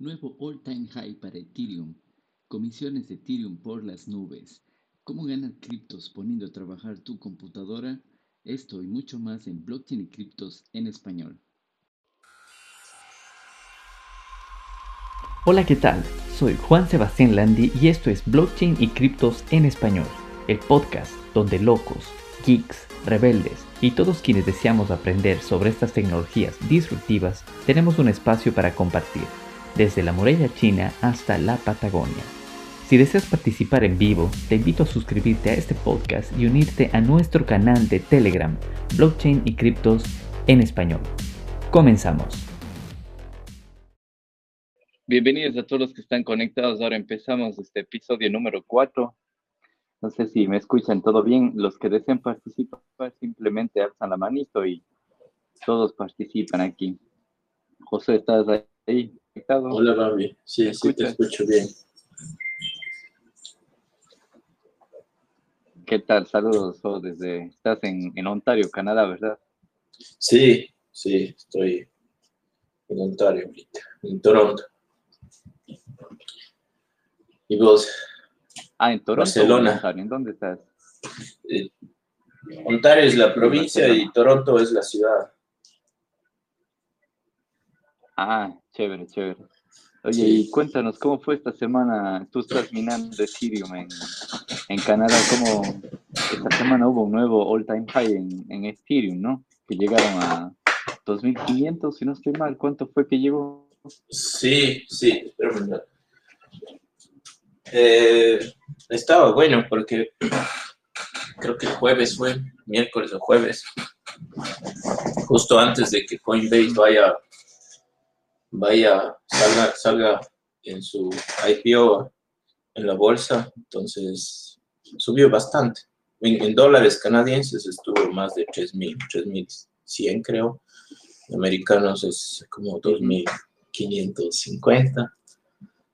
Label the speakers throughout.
Speaker 1: Nuevo all-time high para Ethereum. Comisiones de Ethereum por las nubes. ¿Cómo ganar criptos poniendo a trabajar tu computadora? Esto y mucho más en Blockchain y Criptos en español.
Speaker 2: Hola, ¿qué tal? Soy Juan Sebastián Landi y esto es Blockchain y Criptos en español, el podcast donde locos, geeks, rebeldes y todos quienes deseamos aprender sobre estas tecnologías disruptivas tenemos un espacio para compartir desde la muralla china hasta la Patagonia. Si deseas participar en vivo, te invito a suscribirte a este podcast y unirte a nuestro canal de Telegram, Blockchain y Criptos en español. Comenzamos.
Speaker 1: Bienvenidos a todos los que están conectados. Ahora empezamos este episodio número 4. No sé si me escuchan todo bien. Los que deseen participar simplemente alzan la manito y todos participan aquí. José, ¿estás ahí?
Speaker 3: Hola, Gaby. Sí, sí, te escucho bien.
Speaker 1: ¿Qué tal? Saludos oh, desde... Estás en, en, Ontario, Canadá, ¿verdad?
Speaker 3: Sí, sí, estoy en Ontario ahorita, en Toronto. ¿Y vos?
Speaker 1: Ah, en Toronto.
Speaker 3: Barcelona.
Speaker 1: ¿En dónde estás?
Speaker 3: Eh, Ontario es la provincia y Toronto es la ciudad.
Speaker 1: Ah, chévere, chévere. Oye, y cuéntanos, ¿cómo fue esta semana? Tú estás minando Ethereum en, en Canadá, ¿cómo esta semana hubo un nuevo all-time high en, en Ethereum, ¿no? Que llegaron a 2.500, si no estoy mal. ¿Cuánto fue que llegó?
Speaker 3: Sí, sí, pero eh, estaba bueno porque creo que el jueves fue, miércoles o jueves, justo antes de que Coinbase vaya vaya, salga, salga en su IPO en la bolsa, entonces subió bastante. En, dólares canadienses estuvo más de 3.000, 3.100 creo. Americanos es como 2.550.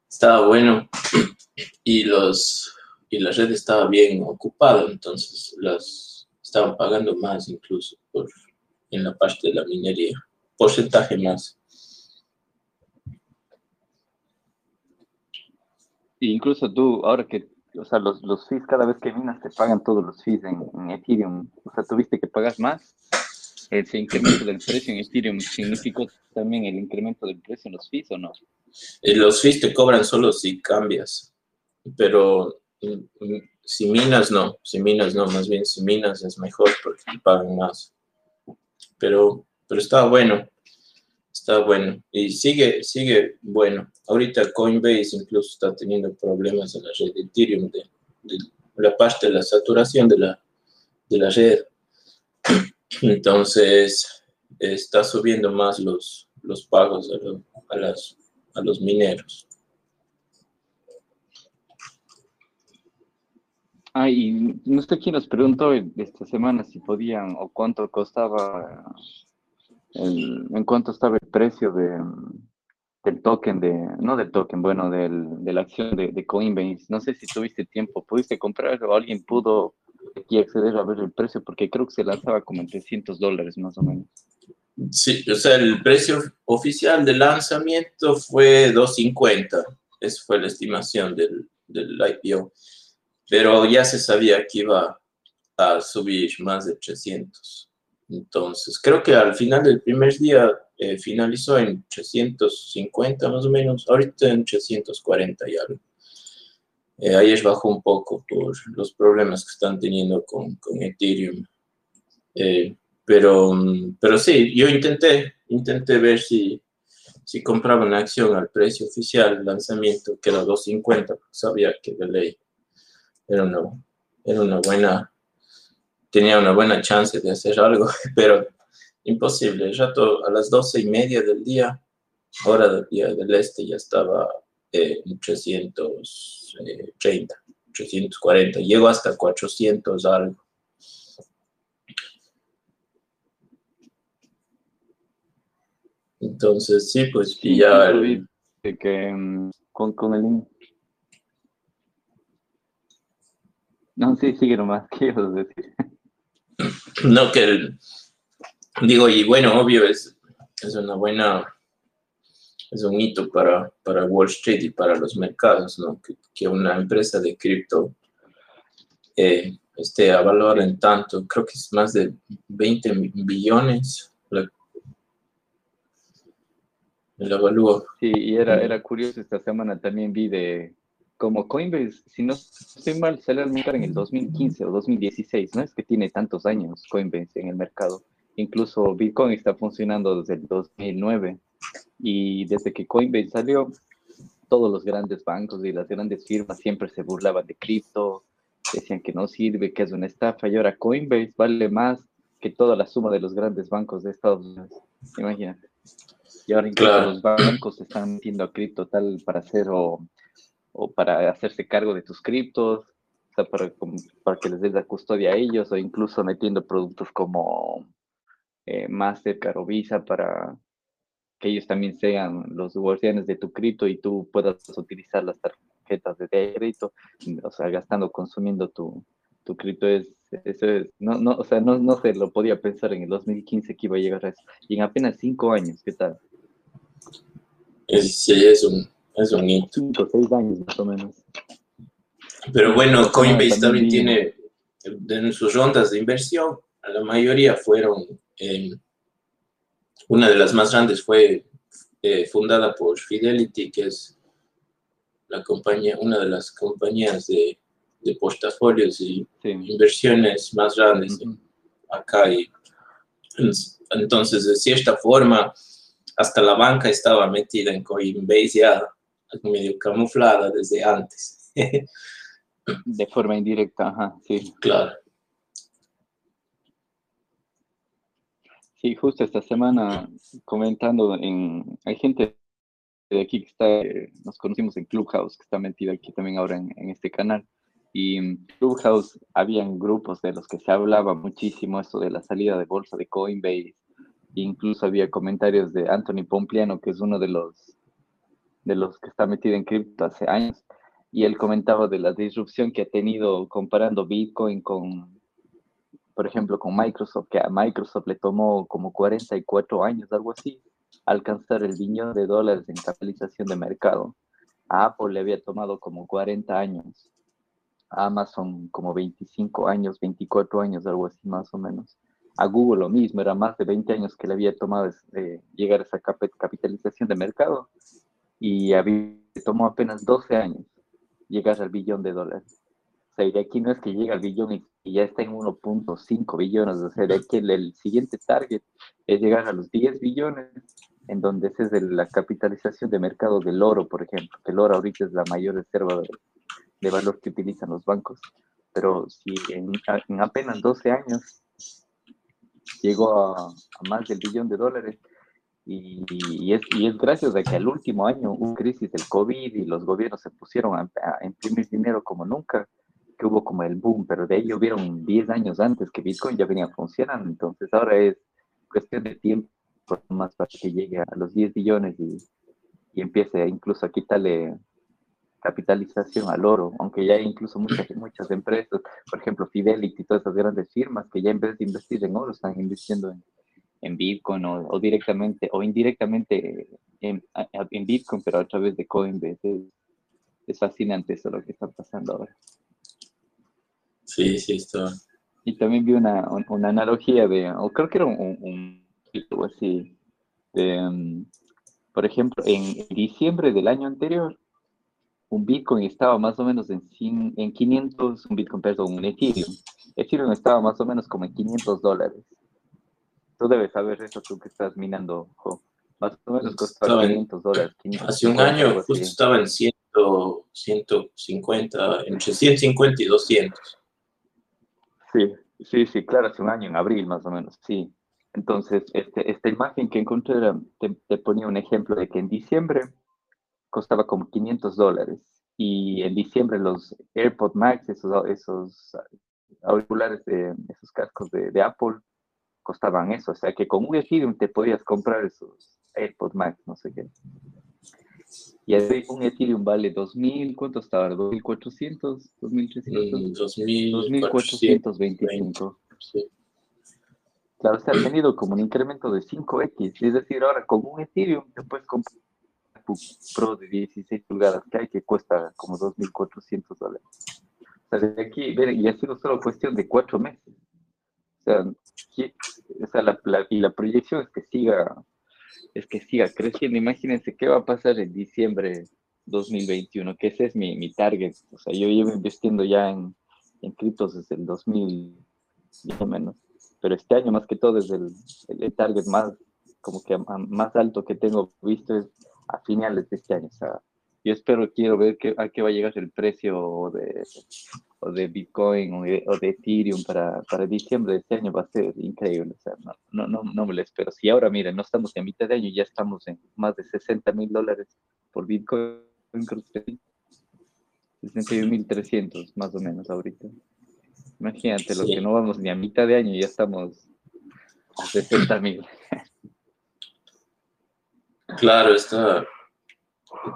Speaker 3: Estaba bueno y, los, y la red estaba bien ocupada, entonces las estaban pagando más incluso por, en la parte de la minería, porcentaje más.
Speaker 1: Incluso tú, ahora que, o sea, los, los fees cada vez que minas te pagan todos los fees en, Ethereum. O sea, tuviste que pagar más. ¿Ese incremento del precio en Ethereum significó también el incremento del precio en los fees o no?
Speaker 3: Eh, los fees te cobran solo si cambias, pero mm, mm, si minas no, si minas no, más bien si minas es mejor porque te pagan más. Pero, pero está bueno está bueno y sigue, sigue bueno. Ahorita Coinbase incluso está teniendo problemas en la red de Ethereum, de, la parte de la saturación de la, de la red. Entonces, está subiendo más los, los pagos a, las, a los mineros.
Speaker 1: Ah, y no sé quién nos preguntó esta semana si podían o cuánto costaba en cuánto estaba el precio de, del token, de, no del token, bueno, del, de la acción de, de, Coinbase. No sé si tuviste tiempo, pudiste comprar o alguien pudo aquí acceder a ver el precio, porque creo que se lanzaba como en 300 dólares más o menos.
Speaker 3: Sí, o sea, el precio oficial de lanzamiento fue 250. Esa fue la estimación del, del IPO. Pero ya se sabía que iba a subir más de 300. Entonces, creo que al final del primer día eh, finalizó en 350 más o menos, ahorita en 340 y algo. Eh, ayer bajó un poco por los problemas que están teniendo con, con Ethereum. Eh, pero, pero sí, yo intenté, intenté ver si, si compraba una acción al precio oficial, lanzamiento, que era 250, porque sabía que de ley era una, era una buena tenía una buena chance de hacer algo, pero imposible. Ya todo, a las doce y media del día, hora del día del este, ya estaba eh, en 330, 340. Llegó hasta 400 algo. Entonces, sí, pues
Speaker 1: y ya... que, mm, con, con el... No, sí, sigue nomás, quiero decir.
Speaker 3: No que, digo, y bueno, obvio, es, es una buena, es un hito para, para Wall Street y para los mercados, ¿no? que, una empresa de cripto eh, esté avalada en tanto, creo que es más de 20 billones. La, el avalúo.
Speaker 1: Sí, y era, era curioso, esta semana también vi de como Coinbase, si no estoy mal, sale al mercado en el 2015 o 2016, no es que tiene tantos años Coinbase en el mercado. Incluso Bitcoin está funcionando desde el 2009 y desde que Coinbase salió, todos los grandes bancos y las grandes firmas siempre se burlaban de cripto, decían que no sirve, que es una estafa, y ahora Coinbase vale más que toda la suma de los grandes bancos de Estados Unidos. Imagínate. Y ahora incluso los bancos se están metiendo a cripto tal para hacer o, o para hacerse cargo de tus criptos, o sea, para, para que les des la custodia a ellos, o incluso metiendo productos como eh, Mastercard o Visa para que ellos también sean los guardianes de tu cripto y tú puedas utilizar las tarjetas de crédito, o sea, gastando, consumiendo tu, tu cripto es, eso es, no, no, o sea, no, no se lo podía pensar en el 2015 que iba a llegar a eso, y en apenas cinco años, ¿qué tal?
Speaker 3: sí, es un, es hito.
Speaker 1: Cinco, seis años más o menos.
Speaker 3: Pero bueno, Coinbase también tiene, en sus rondas de inversión, la mayoría fueron una de las más grandes fue eh, fundada por Fidelity, que es la compañía, una de las compañías de, portafolios y inversiones más grandes acá. Y, entonces, de cierta forma, hasta la banca estaba metida en Coinbase ya medio camuflada desde antes.
Speaker 1: de forma indirecta, ajá, sí.
Speaker 3: Claro.
Speaker 1: Sí, justo esta semana comentando en, hay gente de aquí que está, nos conocimos en Clubhouse, que está metida aquí también ahora en, este canal. Y en Clubhouse habían grupos de los que se hablaba muchísimo esto de la salida de bolsa de Coinbase. Incluso había comentarios de Anthony Pompliano, que es uno de los, de los que está metido en cripto hace años. Y él comentaba de la disrupción que ha tenido comparando Bitcoin con, por ejemplo, con Microsoft, que a Microsoft le tomó como 44 años, algo así, alcanzar el billón de dólares en capitalización de mercado. A Apple le había tomado como 40 años. A Amazon como 25 años, 24 años, algo así más o menos. A Google lo mismo, era más de 20 años que le había tomado eh, llegar a esa capitalización de mercado y había, tomó apenas 12 años llegar al billón de dólares. O sea, y de aquí no es que llega al billón y y ya está en 1.5 billones. O sea, de aquí el, siguiente target es llegar a los 10 billones, en donde esa es la capitalización de mercado del oro, por ejemplo, el oro ahorita es la mayor reserva de, valor que utilizan los bancos. Pero si en, apenas 12 años llegó a, más del billón de dólares, y, es, y, es, gracias a que al último año hubo crisis del COVID y los gobiernos se pusieron a, a imprimir dinero como nunca que hubo como el boom, pero de ahí hubieron 10 años antes que Bitcoin ya venía funcionando, entonces ahora es cuestión de tiempo más para que llegue a los 10 billones y, y empiece incluso a quitarle capitalización al oro, aunque ya hay incluso muchas, muchas empresas, por ejemplo Fidelity y todas esas grandes firmas que ya en vez de invertir en oro están invirtiendo en, en Bitcoin o, directamente o indirectamente en, en, Bitcoin, pero a través de Coinbase. Es, es fascinante eso lo que está pasando ahora.
Speaker 3: Sí, sí, está.
Speaker 1: Y también vi una, una analogía de, o creo que era un, un, así, de, um, por ejemplo, en diciembre del año anterior, un Bitcoin estaba más o menos en, en 500, un Bitcoin, perdón, un Ethereum. Ethereum estaba más o menos como en 500 dólares. Tú debes saber eso tú que estás minando, Más o menos costaba 500 dólares.
Speaker 3: hace un año justo estaba en 100, 150, entre 150 y 200.
Speaker 1: Sí, sí, sí, claro, hace un año, en abril más o menos, sí. Entonces, este, esta imagen que encontré te, ponía un ejemplo de que en diciembre costaba como 500 dólares y en diciembre los AirPod Max, esos, esos auriculares, de, esos cascos de, de, Apple, costaban eso. O sea que con un Ethereum te podías comprar esos AirPod Max, no sé qué. Y un Ethereum vale 2.000, ¿cuánto estaba? ¿2.400? ¿2.300? 2.425. Sí. Claro, se ha tenido como un incremento de 5X. Es decir, ahora con un Ethereum te puedes comprar MacBook Pro de 16 pulgadas que hay que cuesta como 2.400 dólares. O sea, desde aquí, y ha sido solo cuestión de cuatro meses. O sea, y la proyección es que siga es que siga creciendo. Imagínense qué va a pasar en diciembre 2021, que ese es mi, mi target. O sea, yo llevo invirtiendo ya en, en criptos desde el 2000, más menos. Pero este año, más que todo, es el, el target más, como que más alto que tengo visto es a finales de este año. O sea, yo espero, quiero ver que, a qué va a llegar el precio de, o de Bitcoin o de, Ethereum para, para, diciembre de este año. Va a ser increíble. O sea, no, no, no, me lo espero. Si ahora, miren, no estamos en mitad de año, ya estamos en más de 60 mil dólares por Bitcoin. 61.300 más o menos ahorita. Imagínate, lo que no vamos ni a mitad de año, ya estamos a 60 mil.
Speaker 3: Claro, está,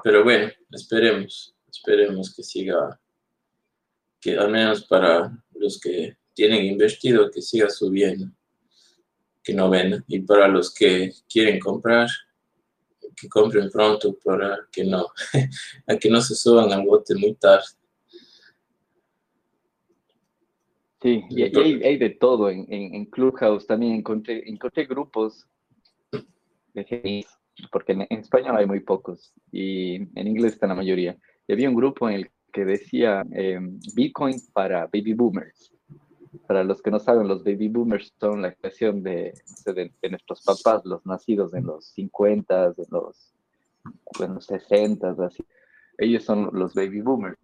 Speaker 3: pero bueno, esperemos, esperemos que siga, que al menos para los que tienen invertido, que siga subiendo, que no vendan. Y para los que quieren comprar, que compren pronto para que no, a que no se suban al bote muy tarde.
Speaker 1: Sí, y hay, hay de todo. En, en, Clubhouse también encontré, encontré grupos de porque en, español hay muy pocos y en inglés está la mayoría. Y había un grupo en el que decía em, Bitcoin para baby boomers. Para los que no saben, los baby boomers son la expresión de, de, nuestros papás, los nacidos en los 50, en los, en los 60, así. Ellos son los baby boomers.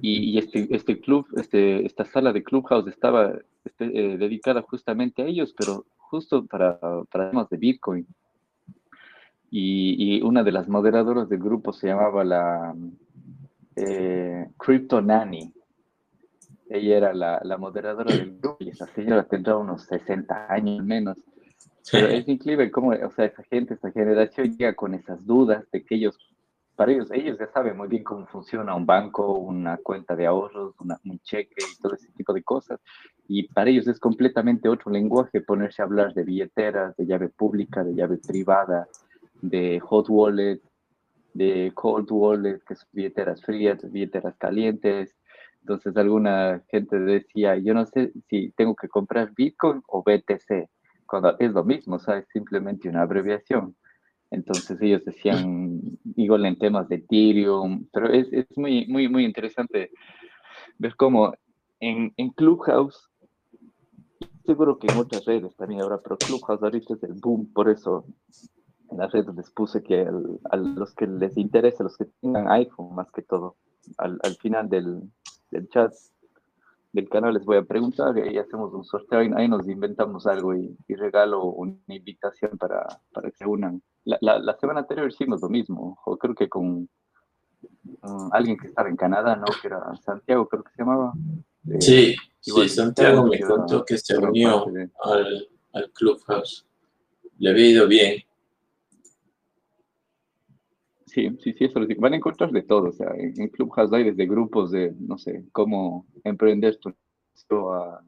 Speaker 1: Y, este, este club, este, esta sala de Clubhouse estaba este, eh, dedicada justamente a ellos, pero justo para, para temas de Bitcoin. Y, una de las moderadoras del grupo se llamaba la eh, Crypto Nanny. Ella era la, la, moderadora del grupo y esa señora tendrá unos 60 años menos. Pero es increíble cómo, o sea, esa gente, esa generación llega con esas dudas de que ellos, para ellos, ellos ya saben muy bien cómo funciona un banco, una cuenta de ahorros, un cheque y todo ese tipo de cosas. Y para ellos es completamente otro lenguaje ponerse a hablar de billeteras, de llave pública, de llave privada, de hot wallet, de cold wallet, que son billeteras frías, billeteras calientes. Entonces alguna gente decía, yo no sé si tengo que comprar Bitcoin o BTC, cuando es lo mismo, o sea, es simplemente una abreviación. Entonces ellos decían, igual en temas de Ethereum, pero es, es muy, muy, muy interesante ver cómo en, en Clubhouse, seguro que en otras redes también habrá, pero Clubhouse ahorita es el boom, por eso en las redes les puse que a los que les interese, los que tengan iPhone más que todo, al, al final del, del, chat del canal les voy a preguntar y hacemos un sorteo, ahí, nos inventamos algo y, regalo una invitación para, para que se unan. La, la, semana anterior hicimos lo mismo, o creo que con alguien que estaba en Canadá, ¿no? Que era Santiago, creo que se llamaba.
Speaker 3: Eh, sí, sí, Santiago me contó que se unió al, al Clubhouse. Le ha ido bien.
Speaker 1: Sí, sí, sí, eso lo Van a encontrar de todo, o sea, en, Clubhouse hay desde grupos de, no sé, cómo emprender esto a,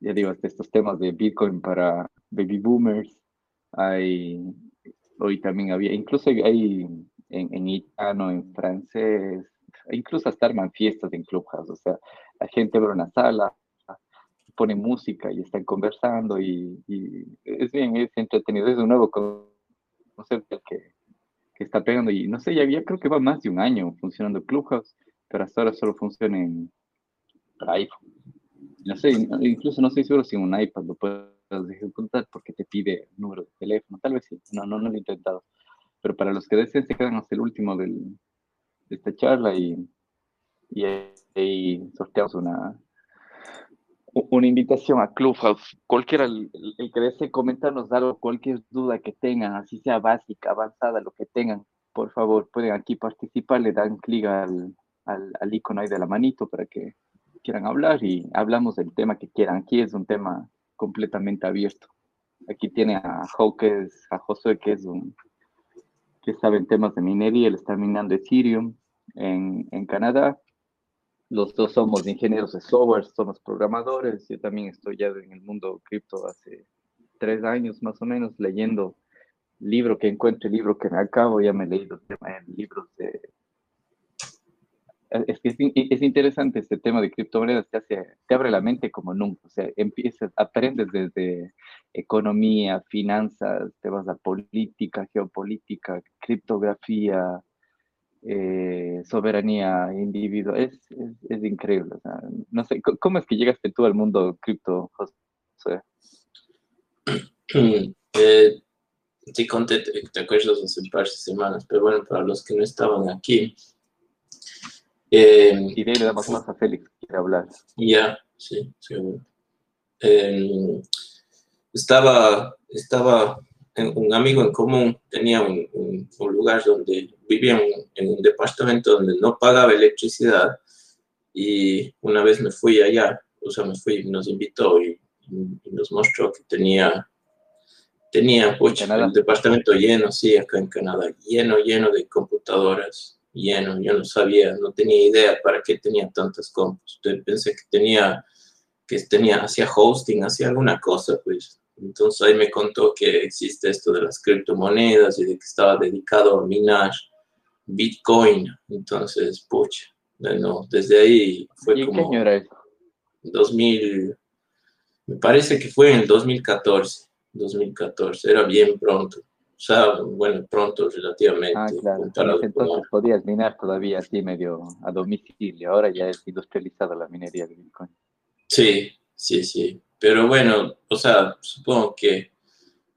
Speaker 1: ya digo, estos temas de Bitcoin para baby boomers. Hay, hoy también había, incluso hay en, en italiano, en francés, incluso hasta arman fiestas en Clubhouse, o sea, la gente abre una sala, pone música y están conversando y, y es bien, es entretenido, es un nuevo concepto que que está pegando y no sé, ya, ya creo que va más de un año funcionando Clubhouse, pero hasta ahora solo funciona en iPhone. No sé, incluso no estoy seguro si en un iPad lo puedes ejecutar porque te pide número de teléfono, tal vez sí, no, no, no lo he intentado. Pero para los que deseen se quedan hasta el último del, de esta charla y, y ahí sorteamos una, una invitación a Clubhouse. Cualquiera, el, que desee comentarnos algo, cualquier duda que tengan, así sea básica, avanzada, lo que tengan, por favor, pueden aquí participar, le dan clic al, al, icono ahí de la manito para que quieran hablar y hablamos del tema que quieran. Aquí es un tema completamente abierto. Aquí tiene a Hawkes, a Josué, que es un que sabe en temas de minería, él está minando Ethereum en, en Canadá los dos somos ingenieros de software, somos programadores. Yo también estoy ya en el mundo cripto hace tres años más o menos leyendo libro que encuentre, libro que me acabo, ya me he leído libros de... Es que es, interesante este tema de criptomonedas, te, te abre la mente como nunca, o sea, empiezas, aprendes desde economía, finanzas, te vas a política, geopolítica, criptografía, eh, soberanía individual, es, es, increíble. O sea, no sé, ¿cómo es que llegaste tú al mundo cripto, José?
Speaker 3: Eh, sí, conté, te acuerdas hace un par de semanas, pero bueno, para los que no estaban aquí.
Speaker 1: Eh, y de ahí le damos más a Félix, quiere hablar.
Speaker 3: Ya, sí, seguro. Eh, estaba, estaba un amigo en común tenía un, un, lugar donde vivía en un departamento donde no pagaba electricidad y una vez me fui allá, o sea, me fui, nos invitó y, nos mostró que tenía, tenía el departamento lleno, sí, acá en Canadá, lleno, lleno de computadoras, lleno, yo no sabía, no tenía idea para qué tenía tantas compus, pensé que tenía, que tenía, hacía hosting, hacía alguna cosa, pues, entonces ahí me contó que existe esto de las criptomonedas y de que estaba dedicado a minar Bitcoin. Entonces, pucha, bueno, desde ahí fue
Speaker 1: ¿Y
Speaker 3: como...
Speaker 1: ¿Qué año era eso?
Speaker 3: 2000, me parece que fue en el 2014, 2014, era bien pronto. O sea, bueno, pronto relativamente.
Speaker 1: Ah, claro. Entonces podías minar todavía así medio a domicilio. Ahora ya es industrializada la minería de Bitcoin.
Speaker 3: Sí, sí, sí. Pero bueno, o sea, supongo que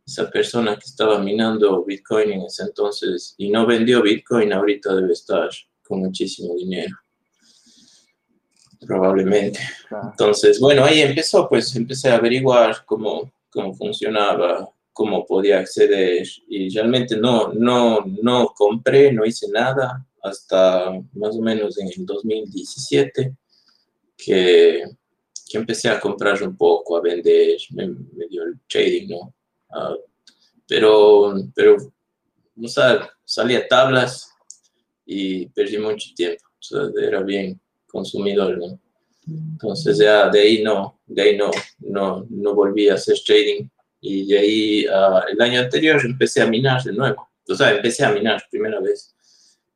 Speaker 3: esa persona que estaba minando Bitcoin en ese entonces y no vendió Bitcoin, ahorita debe estar con muchísimo dinero. Probablemente. Entonces, bueno, ahí empezó, pues empecé a averiguar cómo, cómo funcionaba, cómo podía acceder y realmente no, no, no compré, no hice nada hasta más o menos en el 2017 que que empecé a comprar un poco, a vender, me, dio el trading, ¿no? Ah, pero, pero, o sea, salía tablas y perdí mucho tiempo, era bien consumidor, ¿no? Entonces ya de ahí no, de ahí no, no, no volví a hacer trading y de ahí uh, el año anterior empecé a minar de nuevo, o sea, empecé a minar primera vez.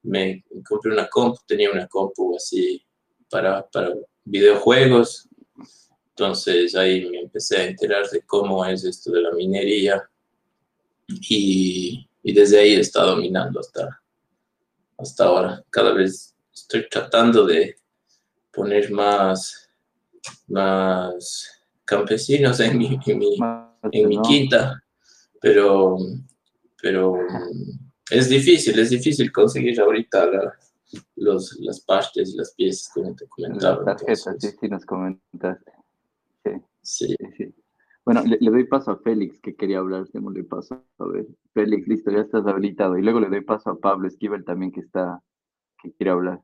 Speaker 3: Me compré una compu, tenía una compu así para, para videojuegos entonces ahí me empecé a enterar de cómo es esto de la minería y, y desde ahí he estado minando hasta, hasta ahora. Cada vez estoy tratando de poner más, más campesinos en mi, en mi, en mi quinta, pero, pero es difícil, es difícil conseguir ahorita los, las partes y las piezas, como te comentaba.
Speaker 1: Las tarjetas, sí, sí, nos comentaste. Sí. sí. Bueno, le, doy paso a Félix, que quería hablar, démosle paso. A ver, Félix, listo, ya estás habilitado. Y luego le doy paso a Pablo Esquivel también, que está, que quiere hablar.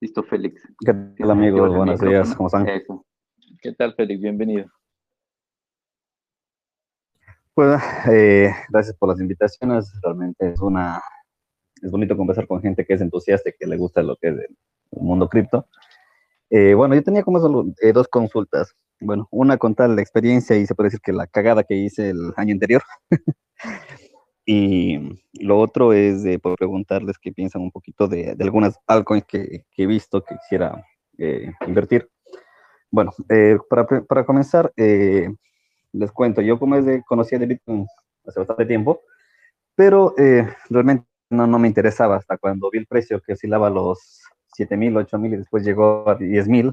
Speaker 1: Listo, Félix.
Speaker 4: ¿Qué tal, amigos? Buenos días, ¿cómo están?
Speaker 1: ¿Qué tal, Félix? Bienvenido.
Speaker 4: Pues, eh, gracias por las invitaciones. Realmente es una, es bonito conversar con gente que es entusiasta y que le gusta lo que es el mundo cripto. Eh, bueno, yo tenía como eh, dos consultas. Bueno, una con tal experiencia y se puede decir que la cagada que hice el año anterior. y lo otro es por preguntarles qué piensan un poquito de, algunas altcoins que, que, he visto que quisiera eh, invertir. Bueno, para, para, comenzar, les cuento, yo como es de, conocía de Bitcoin hace bastante tiempo, pero realmente no, no me interesaba hasta cuando vi el precio que oscilaba los 7 mil, 8 mil y después llegó a 10 mil.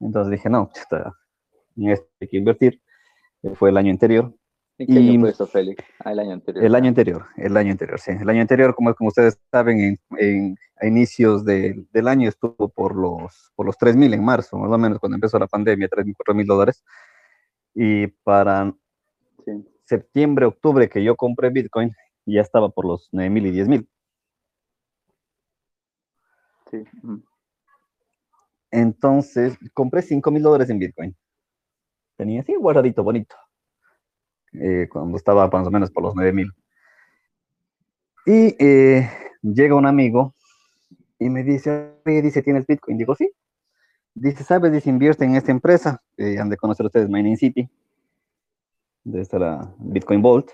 Speaker 4: Entonces dije, no, en esto hay que invertir. Eh, fue el año anterior.
Speaker 1: ¿Y qué año fue eso, Félix? Ah, el año anterior.
Speaker 4: El año anterior, el año anterior, sí. El año anterior, como, como ustedes saben, en, a inicios del año estuvo por los, por los 3 mil en marzo, más o menos, cuando empezó la pandemia, 3 mil, 4 mil dólares. Y para septiembre, octubre, que yo compré Bitcoin, ya estaba por los 9 mil y 10 mil. Entonces, compré 5 mil dólares en Bitcoin. Tenía así guardadito, bonito. Eh, cuando estaba más o menos por los 9 mil. Y eh, llega un amigo y me dice, dice, ¿tienes Bitcoin? Digo, sí. Dice, ¿sabes? Dice, invierte en esta empresa. Eh, han de conocer ustedes Mining City. De esta la Bitcoin Vault.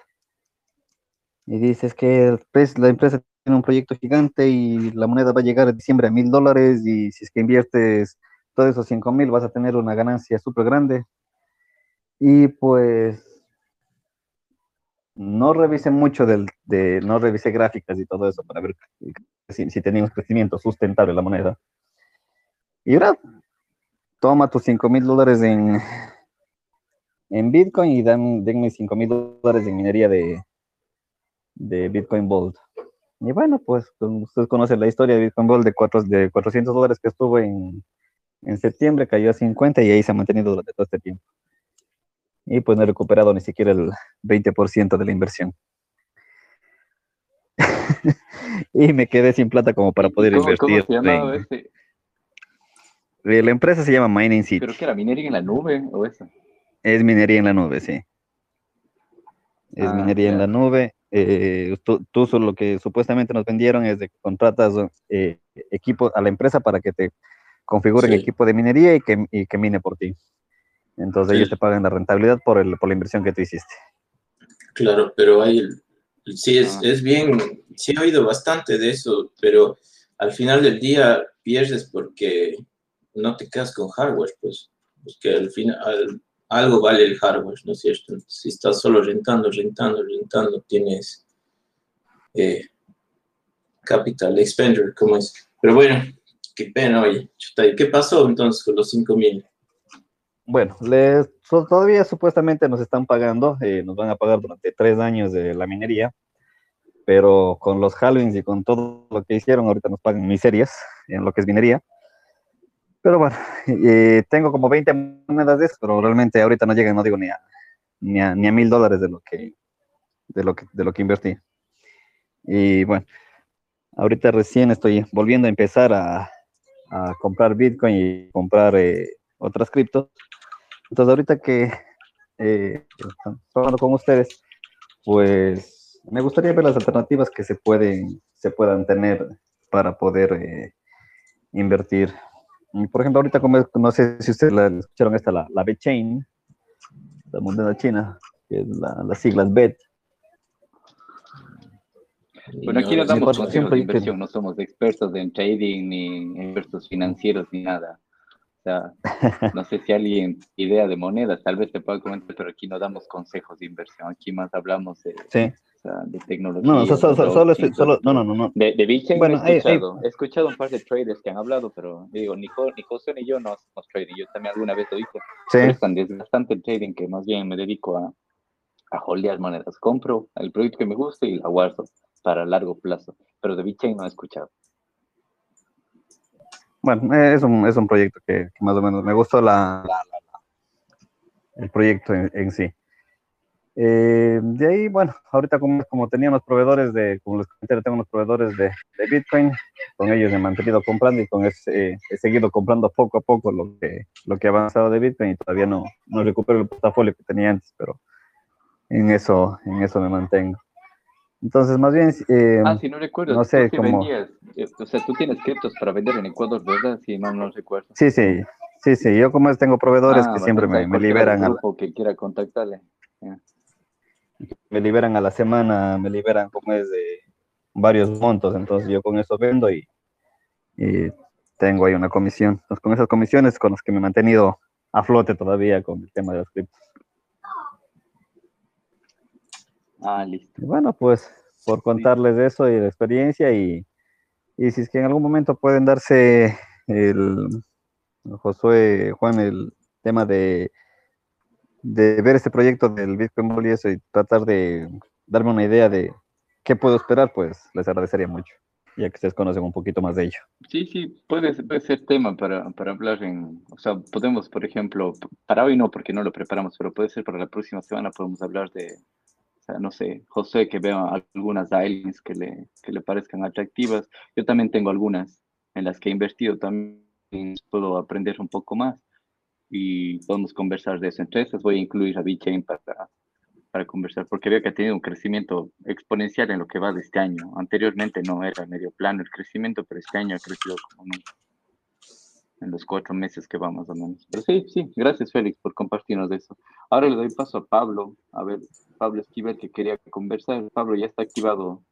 Speaker 4: Y dices que la empresa tiene un proyecto gigante y la moneda va a llegar en diciembre a mil dólares y si es que inviertes todos esos cinco mil vas a tener una ganancia súper grande. Y pues no revisé mucho del, de, no revisé gráficas y todo eso para ver si, si teníamos crecimiento sustentable la moneda. Y ahora, toma tus 5 mil dólares en, en Bitcoin y dan, denme 5 mil dólares en minería de, de Bitcoin Bold. Y bueno, pues, ustedes conocen la historia de Bitcoin Bold de, cuatro, de 400 dólares que estuvo en, en septiembre, cayó a 50 y ahí se ha mantenido durante todo este tiempo y pues no he recuperado ni siquiera el 20% de la inversión. y me quedé sin plata como para poder invertir. ¿cómo se este? La empresa se llama Mining City.
Speaker 1: ¿Pero que era minería en la nube o eso?
Speaker 4: Es minería en la nube, sí. Es ah, minería en la nube. Eh, tú, tú, lo que supuestamente nos vendieron es de que contratas eh, equipo a la empresa para que te configure el equipo de minería y que, y que mine por ti. Entonces ellos te pagan la rentabilidad por, el, por la inversión que tú hiciste.
Speaker 3: Claro, pero hay, sí, es, ah. es bien, sí he oído bastante de eso, pero al final del día pierdes porque no te quedas con hardware, pues, porque al final algo vale el hardware, ¿no es cierto? Si estás solo rentando, rentando, rentando, tienes eh, capital expenditure, como es. Pero bueno, qué pena, oye, ¿qué pasó entonces con los 5 mil?
Speaker 4: Bueno, les, todavía supuestamente nos están pagando, eh, nos van a pagar durante tres años de la minería, pero con los halvings y con todo lo que hicieron, ahorita nos pagan miserias en lo que es minería. Pero bueno, eh, tengo como 20 monedas de eso, pero realmente ahorita no llegan, no digo ni a ni a, ni mil dólares de lo que de lo que de lo que invertí. Y bueno, ahorita recién estoy volviendo a empezar a, a comprar Bitcoin y comprar eh, otras criptos entonces, ahorita que eh, hablando con ustedes, pues me gustaría ver las alternativas que se pueden, se puedan tener para poder eh, invertir. Por ejemplo, ahorita como no sé si ustedes la escucharon esta, la, la chain la moneda china, que es la, las siglas BET.
Speaker 1: Bueno, aquí no damos consejos de inversión, no somos expertos en trading, ni expertos financieros, ni nada. O sea, no sé si alguien idea de monedas, tal vez te pueda comentar, pero aquí no damos consejos de inversión, aquí más hablamos de, de tecnología.
Speaker 4: No, solo, solo, solo, no, no, no.
Speaker 1: De, de Bitcoin bueno, he, escuchado, he escuchado un par de traders que han hablado, pero digo, ni, ni José ni yo no hacemos trading, yo también alguna vez lo dije, sí. es tan desgastante el trading que más bien me dedico a, a holdear monedas, compro el producto que me gusta y la guardo para largo plazo, pero de Bitcoin no he escuchado.
Speaker 4: Bueno, es un, es un proyecto que, más o menos me gustó la, el proyecto en, sí. Eh, de ahí, bueno, ahorita como, como teníamos proveedores de, como les comenté, tengo unos proveedores de, de, Bitcoin, con ellos he mantenido comprando y con ese he seguido comprando poco a poco lo que, lo que ha avanzado de Bitcoin y todavía no, no recupero el portafolio que tenía antes, pero en eso, en eso me mantengo. Entonces, más bien...
Speaker 1: Eh, ah, si no recuerdo. No sé cómo... Eh, o sea, tú tienes criptos para vender en Ecuador, ¿verdad? Si no, no recuerdo.
Speaker 4: Sí, sí. Sí, sí. Yo como tengo proveedores ah, que siempre me, me liberan...
Speaker 1: a que quiera contactarle.
Speaker 4: Me liberan a la semana, me liberan como es de varios montos. Entonces, yo con eso vendo y, y tengo ahí una comisión. Entonces, con esas comisiones con las que me he mantenido a flote todavía con el tema de los criptos.
Speaker 1: Ah, listo.
Speaker 4: bueno, pues por contarles eso y la experiencia y, y si es que en algún momento pueden darse el Josué, Juan, el tema de, de ver este proyecto del Bitcoin Ball y eso y tratar de darme una idea de qué puedo esperar, pues les agradecería mucho, ya que ustedes conocen un poquito más de ello.
Speaker 1: Sí, sí, puede, puede ser tema para, para hablar en, o sea, podemos, por ejemplo, para hoy no, porque no lo preparamos, pero puede ser para la próxima semana, podemos hablar de no sé, José que vea algunas aliens que le, que le parezcan atractivas. Yo también tengo algunas en las que he invertido, también puedo aprender un poco más y podemos conversar de eso. Esas voy a incluir a VeChain para, para conversar, porque veo que ha tenido un crecimiento exponencial en lo que va de este año. Anteriormente no era medio plano el crecimiento, pero este año ha crecido como nunca. En los cuatro meses que vamos más o menos. Pero sí, sí, gracias Félix por compartirnos eso. Ahora le doy paso a Pablo, a ver, Pablo Esquivel que quería conversar. Pablo ya está activado.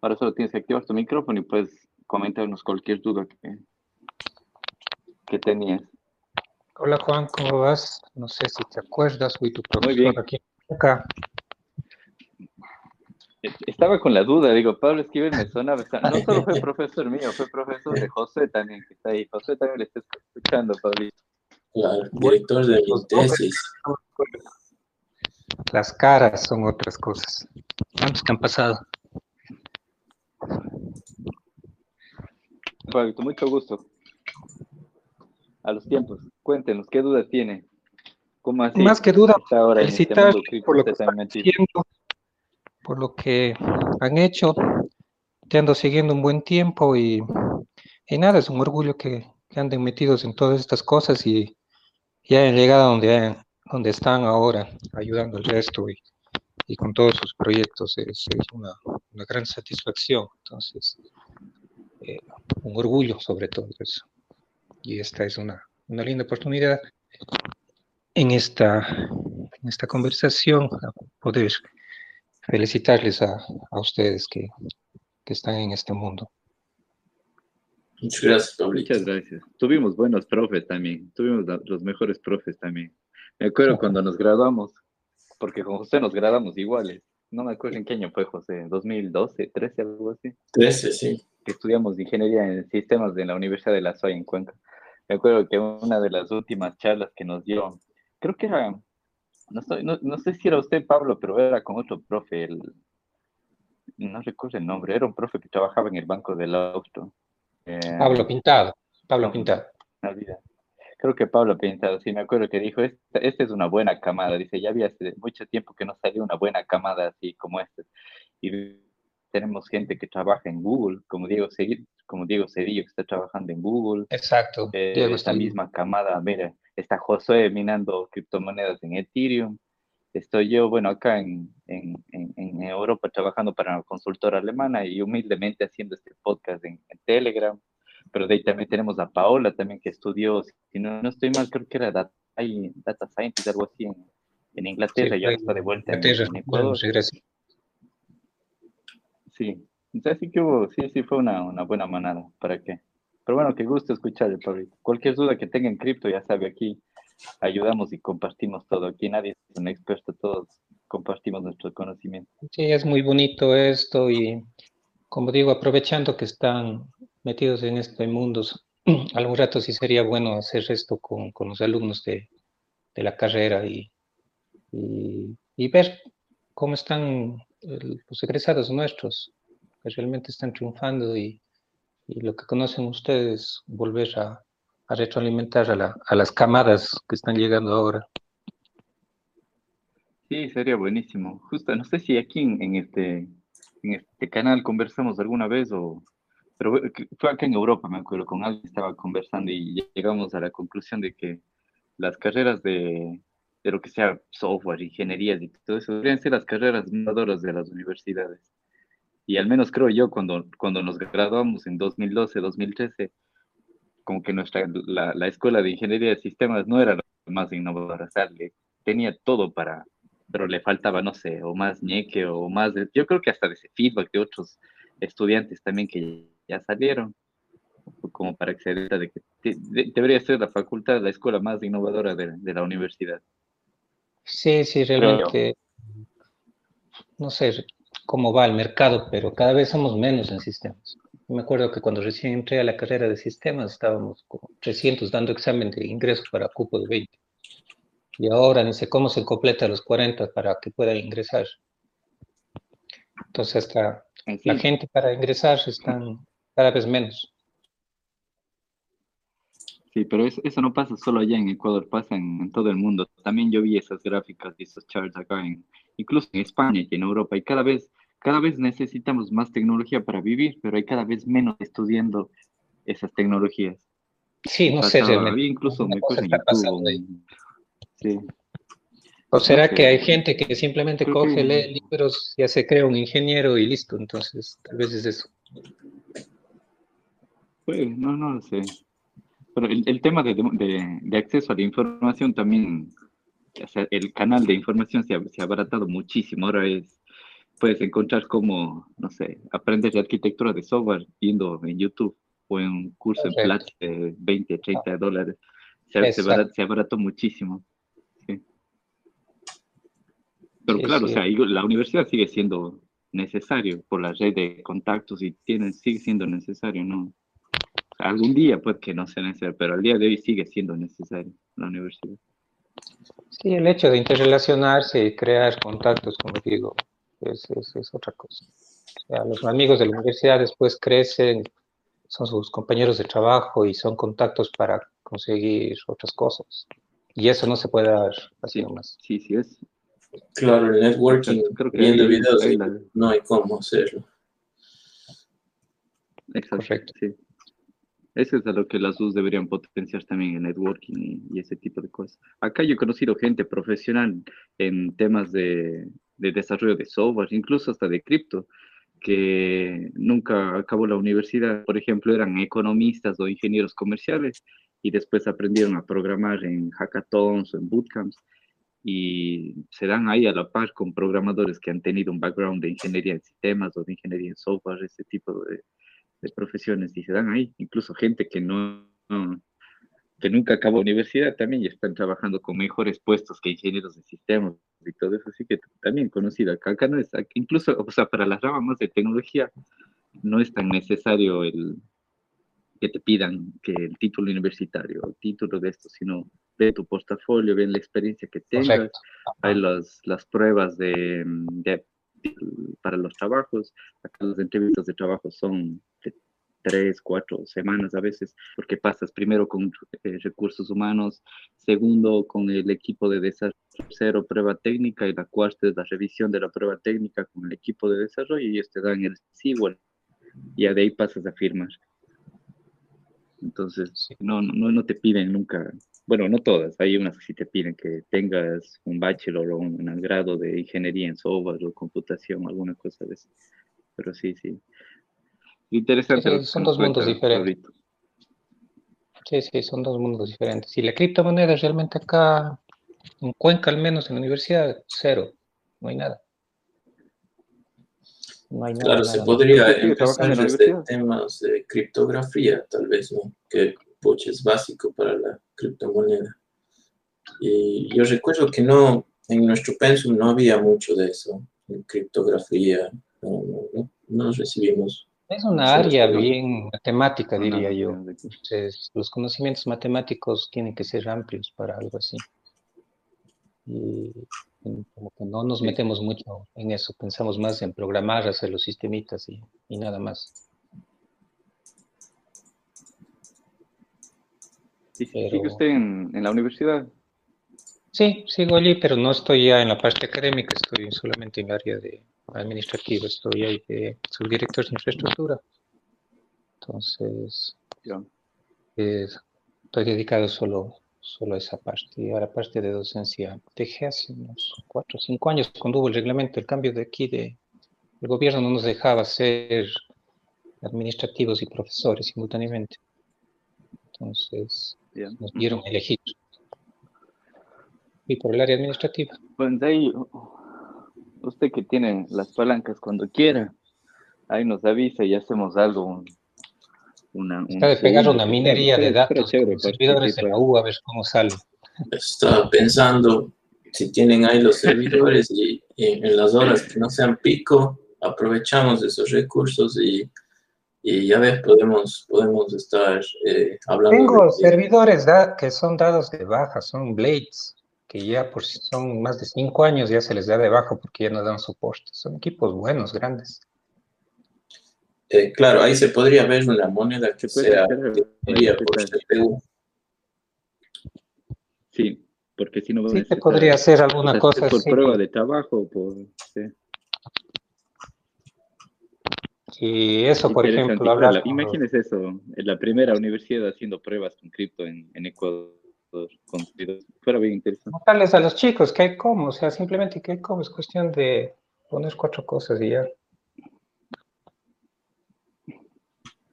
Speaker 1: Ahora solo tienes que activar tu micrófono y puedes comentarnos cualquier duda que, que tenías.
Speaker 5: Hola Juan, ¿cómo vas? No sé si te acuerdas, fui tu
Speaker 1: Muy bien.
Speaker 5: profesor aquí acá.
Speaker 1: Estaba con la duda, digo, Pablo Esquivel me sonaba, no solo fue profesor mío, fue profesor de José también, que está ahí. José también le está escuchando, Pablito.
Speaker 3: Claro, director de mi tesis.
Speaker 5: Las caras son otras cosas. ¿Cuántos que han pasado?
Speaker 1: Pablito, mucho gusto. A los tiempos, cuéntenos, ¿qué dudas tiene? ¿Cómo así?
Speaker 5: Más que duda,
Speaker 1: está ahora este
Speaker 5: felicitar
Speaker 1: cripto
Speaker 5: por lo que
Speaker 1: metido?
Speaker 5: haciendo, por lo que han hecho. Te ando siguiendo un buen tiempo y, y nada, es un orgullo que, que anden metidos en todas estas cosas y, y hayan llegado donde, donde están ahora, ayudando al resto y, y con todos sus proyectos. Es, es una, una gran satisfacción. Entonces, eh, un orgullo sobre todo eso. Y esta es una, una linda oportunidad en esta, en esta conversación poder felicitarles a, a ustedes que, que están en este mundo.
Speaker 3: Muchas gracias, Pablito.
Speaker 1: Muchas gracias. Tuvimos buenos profes también, tuvimos los mejores profes también. Me acuerdo cuando nos graduamos, porque con José nos graduamos iguales. No me acuerdo en qué año fue José, 2012, 13, algo así.
Speaker 3: 13, sí.
Speaker 1: que estudiamos ingeniería en sistemas de la Universidad de La Soy en Cuenca. Me acuerdo que una de las últimas charlas que nos dio, creo que era, no, estoy- no, no sé si era usted, Pablo, pero era con otro profe, el, no recuerdo el nombre, era un profe que trabajaba en el Banco del Austro. Eh,
Speaker 5: Pablo Pintado, Pablo
Speaker 1: no.
Speaker 5: Pintado.
Speaker 1: me olvida. Creo que Pablo Pintado, sí, me acuerdo que dijo, esta, esta es una buena camada, dice, ya había hace mucho tiempo que no salía una buena camada así como esta. Y tenemos gente que trabaja en Google, como Diego Cedillo, como Diego Cedillo que está trabajando en Google,
Speaker 5: Exacto.
Speaker 1: eh,
Speaker 5: Diego
Speaker 1: esta misma camada, mira, está Josué minando criptomonedas en Ethereum, estoy yo, bueno, acá en, en, en, Europa trabajando para una consultora alemana y humildemente haciendo este podcast en, en Telegram, pero de ahí también tenemos a Paola también que estudió, si no, no estoy mal, creo que era data, data scientist, algo así en, Inglaterra,
Speaker 5: Sí,
Speaker 1: y ahora
Speaker 5: fue
Speaker 1: está de vuelta en, Ecuador. Sí, entonces sí que hubo, sí, sí fue una, una buena manada, ¿para qué? Pero bueno, qué gusto escucharle, Pablito. Cualquier duda que tenga en cripto, ya sabe, aquí ayudamos y compartimos todo. Aquí nadie es un experto, todos compartimos nuestro conocimiento.
Speaker 5: Sí, es muy bonito esto y como digo, aprovechando que están metidos en este mundo, algún rato sí sería bueno hacer esto con, con los alumnos de, de la carrera y, y, y ver cómo están los egresados nuestros, que realmente están triunfando y, y lo que conocen ustedes, volver a, retroalimentar a, la- a las camadas que están llegando ahora.
Speaker 1: Sí, sería buenísimo. Justo, no sé si aquí en, este, en este canal conversamos alguna vez o... Pero fue- acá en Europa, me acuerdo, con alguien estaba conversando y llegamos a la conclusión de que las carreras de, de lo que sea software, ingenierías y todo eso, deberían ser las carreras maduras de las universidades. Y al menos creo yo, cuando, cuando nos graduamos en 2012, 2013, como que nuestra, la, la escuela de ingeniería de sistemas no era la más innovadora, o sea, le- tenía todo para, pero le faltaba, no sé, o más ñeque o más, de- yo creo que hasta de ese feedback de otros estudiantes también que ya salieron, como para acceder de que te- de- debería ser la facultad, la escuela más innovadora de, de la universidad.
Speaker 5: Sí, sí, realmente, no sé cómo va el mercado, pero cada vez somos menos en sistemas. Me acuerdo que cuando recién entré a la carrera de sistemas estábamos como 300 dando examen de ingreso para cupo de 20. Y ahora ni sé cómo se completa los 40 para que pueda ingresar. Entonces, hasta la gente para ingresar están cada vez menos.
Speaker 1: Sí, pero eso, eso no pasa solo allá en Ecuador, pasa en, en todo el mundo. También yo vi esas gráficas y esos charts acá, en, incluso en España y en Europa, y cada vez, cada vez necesitamos más tecnología para vivir, pero hay cada vez menos estudiando esas tecnologías.
Speaker 5: Sí, no sé
Speaker 1: incluso me. Sí,
Speaker 5: ¿O será que hay gente que simplemente
Speaker 1: Creo
Speaker 5: coge,
Speaker 1: que-
Speaker 5: lee libros, ya se crea un ingeniero y listo? Entonces, tal vez es eso.
Speaker 1: pues, no, no lo sé. Pero el, el tema de, de, de, acceso a la información también, o sea, el canal de información se ha, se ha abaratado muchísimo. Ahora es, puedes encontrar como, no sé, aprender de arquitectura de software viendo en YouTube o en un curso Perfecto. en Platzi de 20, 30 dólares. Se, se, abarató, se abarató muchísimo. Sí. Pero sí, claro, sí. o sea, la universidad sigue siendo necesario por la red de contactos y tiene, sigue siendo necesario, ¿no? algún día puede que no sea necesario, pero al día de hoy sigue siendo necesario la universidad.
Speaker 5: Sí, el hecho de interrelacionarse y crear contactos, como digo, es, es, es otra cosa. O sea, los amigos de la universidad después crecen, son sus compañeros de trabajo y son contactos para conseguir otras cosas. Y eso no se puede dar así
Speaker 1: sí,
Speaker 5: nomás.
Speaker 1: Sí, sí es.
Speaker 3: Claro, el networking, creo que viendo hay, videos, hay la... no hay cómo hacerlo.
Speaker 1: Exacto, Correcto. Sí. Eso es a lo que las dos deberían potenciar también en networking y, y, ese tipo de cosas. Acá yo he conocido gente profesional en temas de, de desarrollo de software, incluso hasta de cripto, que nunca acabó la universidad, por ejemplo, eran economistas o ingenieros comerciales y después aprendieron a programar en hackathons o en bootcamps y se dan ahí a la par con programadores que han tenido un background de ingeniería en sistemas o de ingeniería en software, ese tipo de, profesiones y se dan ahí, incluso gente que no, no, que nunca acabó universidad también y están trabajando con mejores puestos que ingenieros de sistemas y todo eso, así que también conocido acá, acá no es, incluso, o sea, para las ramas más de tecnología no es tan necesario el que te pidan que el título universitario, el título de esto, sino ve tu portafolio, ven la experiencia que tengas, hay las, las pruebas de, de para los trabajos. Acá las entrevistas de trabajo son de tres, cuatro semanas a veces, porque pasas primero con eh, recursos humanos, segundo con el equipo de desarrollo, tercero prueba técnica y la cuarta es la revisión de la prueba técnica con el equipo de desarrollo y ellos te dan el SIGWAL y de ahí pasas a firmar. Entonces, no, no, no te piden nunca bueno, no todas, hay unas que sí te piden que tengas un bachelor o un, un grado de ingeniería en software o computación, alguna cosa de eso. Pero sí, sí. Interesante.
Speaker 5: Sí, son dos mundos diferentes. Ahorita. Sí, sí, son dos mundos diferentes. Y la criptomoneda realmente acá, en Cuenca al menos, en la universidad, cero, no hay nada.
Speaker 3: No hay nada claro, nada, se podría empezar desde temas de criptografía, tal vez, ¿no? Que es básico para la criptomoneda. Y yo recuerdo que no, en nuestro pensum no había mucho de eso, en criptografía, no, no, no recibimos.
Speaker 5: Es una área bien matemática, diría yo. Entonces, los conocimientos matemáticos tienen que ser amplios para algo así. Y como que no nos metemos mucho en eso, pensamos más en programar, hacer los sistemitas y, y nada más.
Speaker 1: ¿Y pero... sigue usted en, en, la universidad?
Speaker 5: Sí, sigo allí, pero no estoy ya en la parte académica, estoy solamente en el área de administrativa, estoy ahí de subdirector de infraestructura. Entonces, eh, estoy dedicado solo, solo esa parte. Y ahora parte de docencia dejé hace unos cuatro o cinco años cuando hubo el reglamento, el cambio de aquí, de, el gobierno no nos dejaba ser administrativos y profesores simultáneamente. Entonces, Bien. nos dieron elegir. Y por el área administrativa.
Speaker 1: Pues ahí, usted que tiene las palancas cuando quiera, ahí nos avisa y hacemos algo.
Speaker 5: Una, Está de pegar una minería de datos chévere, los servidores de la U a ver cómo sale.
Speaker 3: Estaba pensando, si tienen ahí los servidores y, y en las horas que no sean pico, aprovechamos esos recursos y y ya ves, podemos, podemos estar eh, hablando.
Speaker 5: Tengo de... servidores da, que son dados de baja, son blades, que ya por si son más de cinco años ya se les da de baja porque ya no dan soporte. Son equipos buenos, grandes.
Speaker 3: Eh, claro, ahí se podría ver una moneda que sea por CPU.
Speaker 1: Sí, porque si no...
Speaker 5: Sí, te podría hacer alguna cosa
Speaker 1: Por prueba de trabajo, por... Sí.
Speaker 5: Y eso, por ejemplo, hablar...
Speaker 1: La, imagínese eso, en la primera universidad haciendo pruebas con cripto en, en Ecuador. Con, fuera bien interesante.
Speaker 5: Mostrarles a los chicos que hay como, o sea, simplemente que hay como, es cuestión de poner cuatro cosas y ya.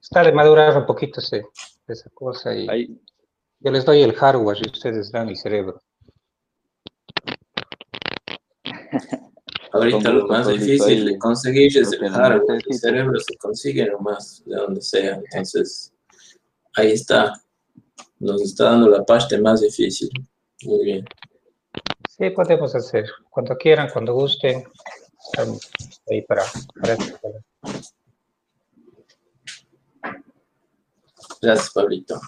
Speaker 5: Está de madurar un poquito ese, esa cosa y...
Speaker 1: Hay,
Speaker 5: Yo les doy el hardware y ustedes dan el cerebro.
Speaker 3: Ahorita lo más difícil de conseguir es el hardware. El cerebro se consigue nomás de donde sea. Entonces, ahí está. Nos está dando la parte más difícil. Muy bien.
Speaker 5: Sí, podemos hacer. Cuando quieran, cuando gusten. Estamos ahí para, para
Speaker 3: Gracias, Pablito.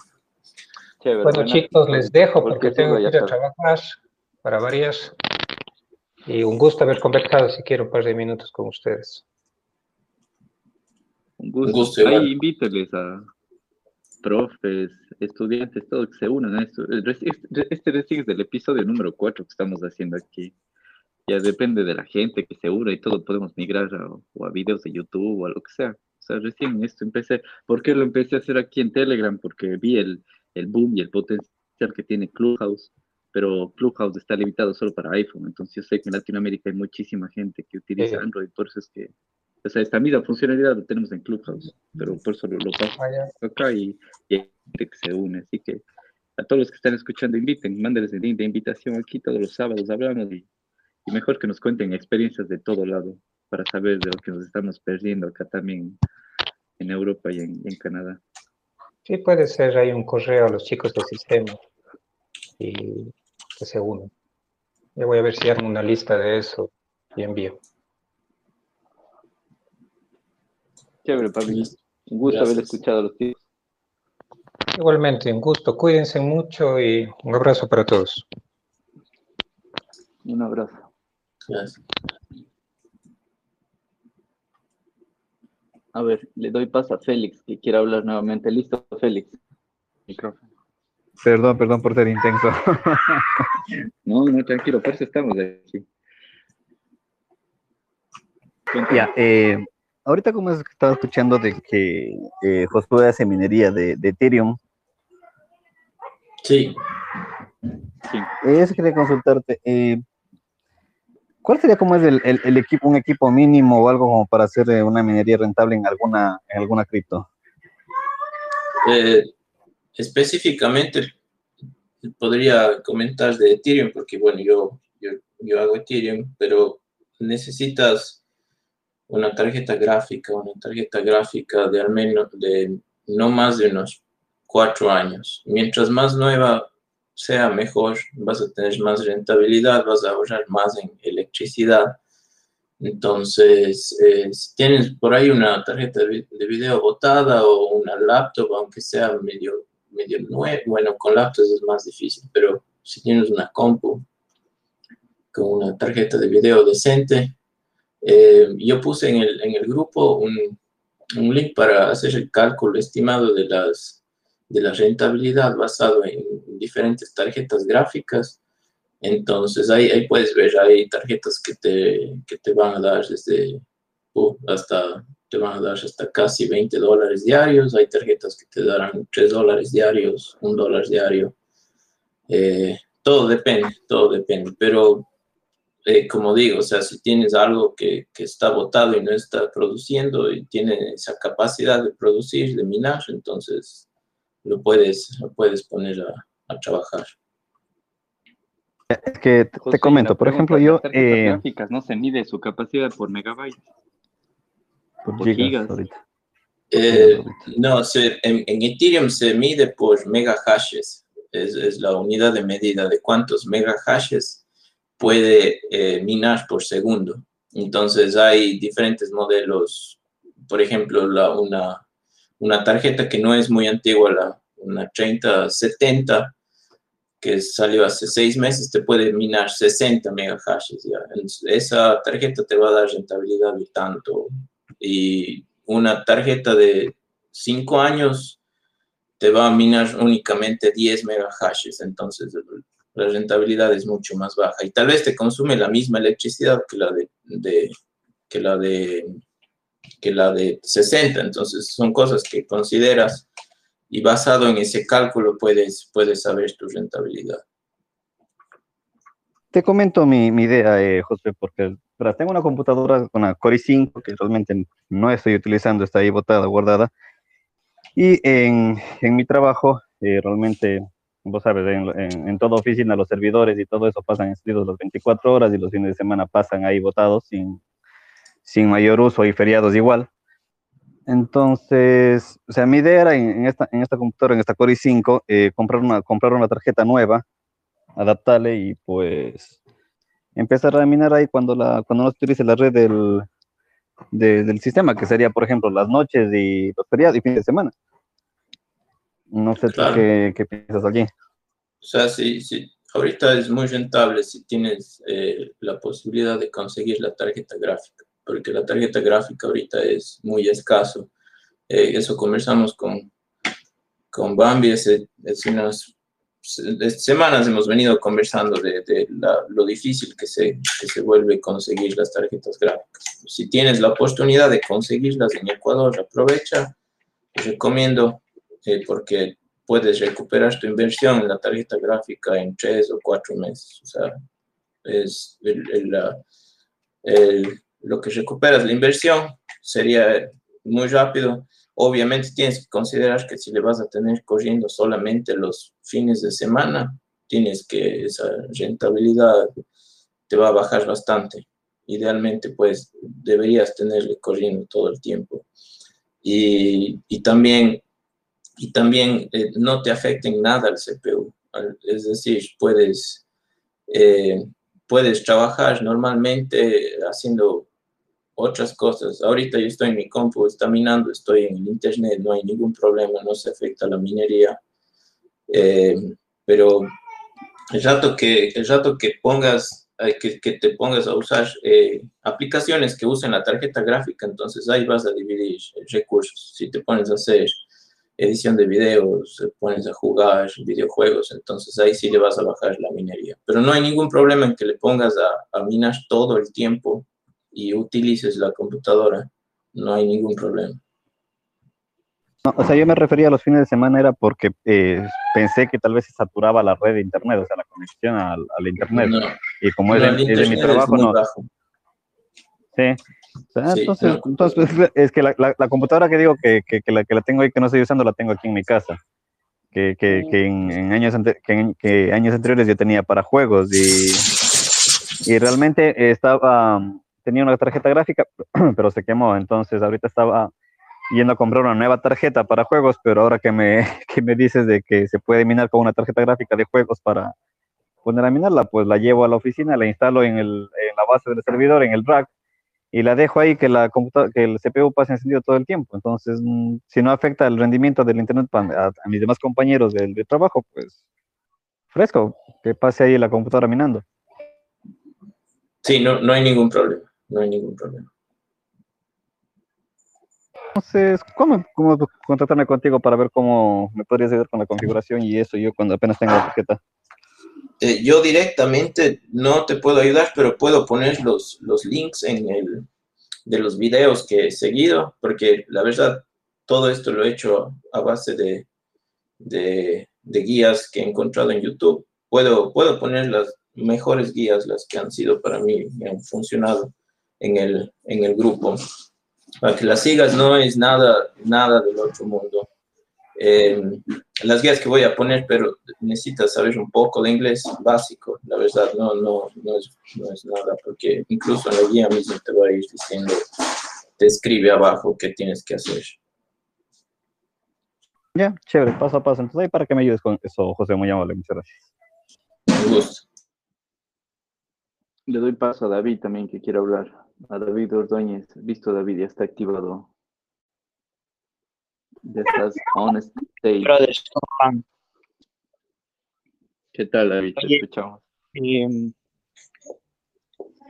Speaker 5: bueno, chicos, les dejo porque tengo que ir a trabajar para varias. Y un gusto haber conversado, si quiero, un par de minutos con ustedes.
Speaker 1: Un gusto. Ahí invíteles a profes, estudiantes, todos que se unan a esto. Este recién es del episodio número 4 que estamos haciendo aquí. Ya depende de la gente que se una y todo, podemos migrar a, o a videos de YouTube o a lo que sea. Sea, recién esto empecé. ¿Por qué lo empecé a hacer aquí en Telegram? Porque vi el, el boom y el potencial que tiene Clubhouse pero Clubhouse está limitado solo para iPhone, entonces yo sé que en Latinoamérica hay muchísima gente que utiliza Android, por eso es que, o sea, esta misma funcionalidad lo tenemos en Clubhouse, pero por eso lo, paso ah, acá y, y, hay gente que se une, así que a todos los que están escuchando, inviten, mándenles el link de invitación aquí, todos los sábados hablamos y, y mejor que nos cuenten experiencias de todo lado para saber de lo que nos estamos perdiendo acá también en Europa y en, en Canadá.
Speaker 5: Sí, puede ser, hay un correo a los chicos del sistema y que se unen. Yo voy a ver si hago una lista de eso y envío.
Speaker 1: Chévere, Pablo. Un gusto haber escuchado a los tíos.
Speaker 5: Igualmente, un gusto. Cuídense mucho y un abrazo para todos.
Speaker 1: Un abrazo.
Speaker 3: Gracias.
Speaker 1: A ver, le doy paso a Félix, que quiere hablar nuevamente. Listo, Félix. Micrófono.
Speaker 4: Perdón, perdón por ser intenso.
Speaker 1: no, no, tranquilo, por eso estamos aquí.
Speaker 4: Ya, eh, ahorita como estaba escuchando de que eh, Josué hace minería de, Ethereum.
Speaker 3: Sí.
Speaker 4: sí. Eso quería consultarte. Eh, ¿Cuál sería como es el, equipo, un equipo mínimo o algo como para hacer eh, una minería rentable en alguna, en alguna cripto?
Speaker 3: Eh, específicamente podría comentar de Ethereum, porque bueno, yo, yo, hago Ethereum, pero necesitas una tarjeta gráfica, una tarjeta gráfica de al menos de no más de unos cuatro años. Mientras más nueva sea, mejor, vas a tener más rentabilidad, vas a ahorrar más en electricidad. Entonces, eh, si tienes por ahí una tarjeta de video botada o una laptop, aunque sea medio medio nuevo. Bueno, con laptops es más difícil, pero si tienes una compu con una tarjeta de video decente, eh, yo puse en el, en el grupo un, un, link para hacer el cálculo estimado de, las, de la rentabilidad basado en diferentes tarjetas gráficas. Entonces ahí, ahí puedes ver, hay tarjetas que te, que te van a dar desde uh, hasta te van a dar hasta casi 20 dólares diarios. Hay tarjetas que te darán 3 dólares diarios, 1 dólar diario. Eh, todo depende, todo depende. Pero, eh, como digo, o sea, si tienes algo que, que, está botado y no está produciendo y tiene esa capacidad de producir, de minar, entonces lo puedes, lo puedes poner a, a trabajar.
Speaker 4: Es que te, comento, por ejemplo, yo...
Speaker 1: Eh, gráficas no se mide su capacidad por megabytes.
Speaker 3: Eh, no, en, Ethereum se mide por megahashes. Es, es la unidad de medida de cuántos megahashes puede eh, minar por segundo. Entonces hay diferentes modelos. Por ejemplo, la, una, una tarjeta que no es muy antigua, la, una 3070, que salió hace seis meses, te puede minar 60 megahashes. ¿ya? Esa tarjeta te va a dar rentabilidad de tanto, y una tarjeta de 5 años te va a minar únicamente 10 megahashes, entonces la rentabilidad es mucho más baja y tal vez te consume la misma electricidad que la de, que la de que la de 60, entonces son cosas que consideras y basado en ese cálculo puedes, puedes saber tu rentabilidad.
Speaker 4: Te comento mi, mi idea, eh, José, porque tengo una computadora con una Core i5 que realmente no estoy utilizando, está ahí botada, guardada. Y en, en mi trabajo, eh, realmente vos sabes, en, en, toda oficina los servidores y todo eso pasan encendidos las 24 horas y los fines de semana pasan ahí votados sin, sin mayor uso y feriados igual. Entonces, o sea, mi idea era en, esta, en esta computadora, en esta Core i5, eh, comprar, una, comprar una tarjeta nueva, adaptarle y pues empezar a minar ahí cuando, la, cuando no se utilice la red del, del sistema, que sería, por ejemplo, las noches y los feriados y fines de semana. No sé qué, qué, piensas aquí.
Speaker 3: O sea, sí, sí, ahorita es muy rentable si tienes eh, la posibilidad de conseguir la tarjeta gráfica porque la tarjeta gráfica ahorita es muy escaso. Eh, eso conversamos con, con Bambi, hace, unas semanas hemos venido conversando de, lo difícil que se, que se vuelve conseguir las tarjetas gráficas. Si tienes la oportunidad de conseguirlas en Ecuador, aprovecha. Te recomiendo eh, porque puedes recuperar tu inversión en la tarjeta gráfica en tres o cuatro meses. O sea, es el, el lo que recuperas la inversión sería muy rápido. Obviamente tienes que considerar que si le vas a tener corriendo solamente los fines de semana, tienes que esa rentabilidad te va a bajar bastante. Idealmente, pues deberías tenerle corriendo todo el tiempo. Y, y también, y también eh, no te afecten nada al CPU. Es decir, puedes, eh, puedes trabajar normalmente haciendo otras cosas. Ahorita yo estoy en mi compu, está minando, estoy en el internet, no hay ningún problema, no se afecta la minería. Eh, pero el rato que, el rato que pongas, eh, que, que te pongas a usar eh, aplicaciones que usen la tarjeta gráfica, entonces ahí vas a dividir recursos. Si te pones a hacer edición de videos, te pones a jugar videojuegos, entonces ahí sí le vas a bajar la minería. Pero no hay ningún problema en que le pongas a, a minar todo el tiempo y utilices la computadora, no hay ningún problema.
Speaker 4: o sea, yo me refería a los fines de semana era porque eh, pensé que tal vez se saturaba la red de internet, o sea, la conexión al, internet. y como es, de, mi trabajo, no. Sí. entonces, entonces es que la, la, computadora que digo que, que, la, que la tengo ahí, que no estoy usando, la tengo aquí en mi casa. Que, que, que en, años que, años anteriores yo tenía para juegos y, y realmente estaba tenía una tarjeta gráfica, pero se quemó. Entonces ahorita estaba yendo a comprar una nueva tarjeta para juegos, pero ahora que me, que me dices de que se puede minar con una tarjeta gráfica de juegos para poner a minarla, pues la llevo a la oficina, la instalo en, el, en la base del servidor, en el rack, y la dejo ahí que, la que el CPU pase encendido todo el tiempo. Entonces, mm, si no afecta el rendimiento del Internet a, a mis demás compañeros del, del, trabajo, pues fresco, que pase ahí la computadora minando.
Speaker 3: Sí, no, no hay ningún problema no hay ningún problema.
Speaker 4: Entonces, ¿cómo, cómo contactarme contigo para ver cómo me podrías ayudar con la configuración y eso yo cuando apenas tenga la tarjeta?
Speaker 3: Eh, yo directamente no te puedo ayudar, pero puedo poner los, los links en el, de los videos que he seguido, porque la verdad, todo esto lo he hecho a base de, de, de guías que he encontrado en YouTube. Puedo, puedo poner las mejores guías, las que han sido para mí, y han funcionado en el, en el grupo. Para que las sigas no es nada, nada del otro mundo. Eh, las guías que voy a poner, pero necesitas saber un poco de inglés básico, la verdad, no, no, no, es, no es nada, porque incluso en la guía mismo te va a ir diciendo, te escribe abajo qué tienes que hacer.
Speaker 4: Ya, chévere, paso a paso. Entonces, ahí para que me ayudes con eso, José, muy amable, muchas
Speaker 3: gracias. Un gusto.
Speaker 1: Le doy paso a David también que quiere hablar. A David Ordóñez. Visto David, ya está activado. Ya estás on stage. ¿Qué tal, David? Te escuchamos.
Speaker 6: Em,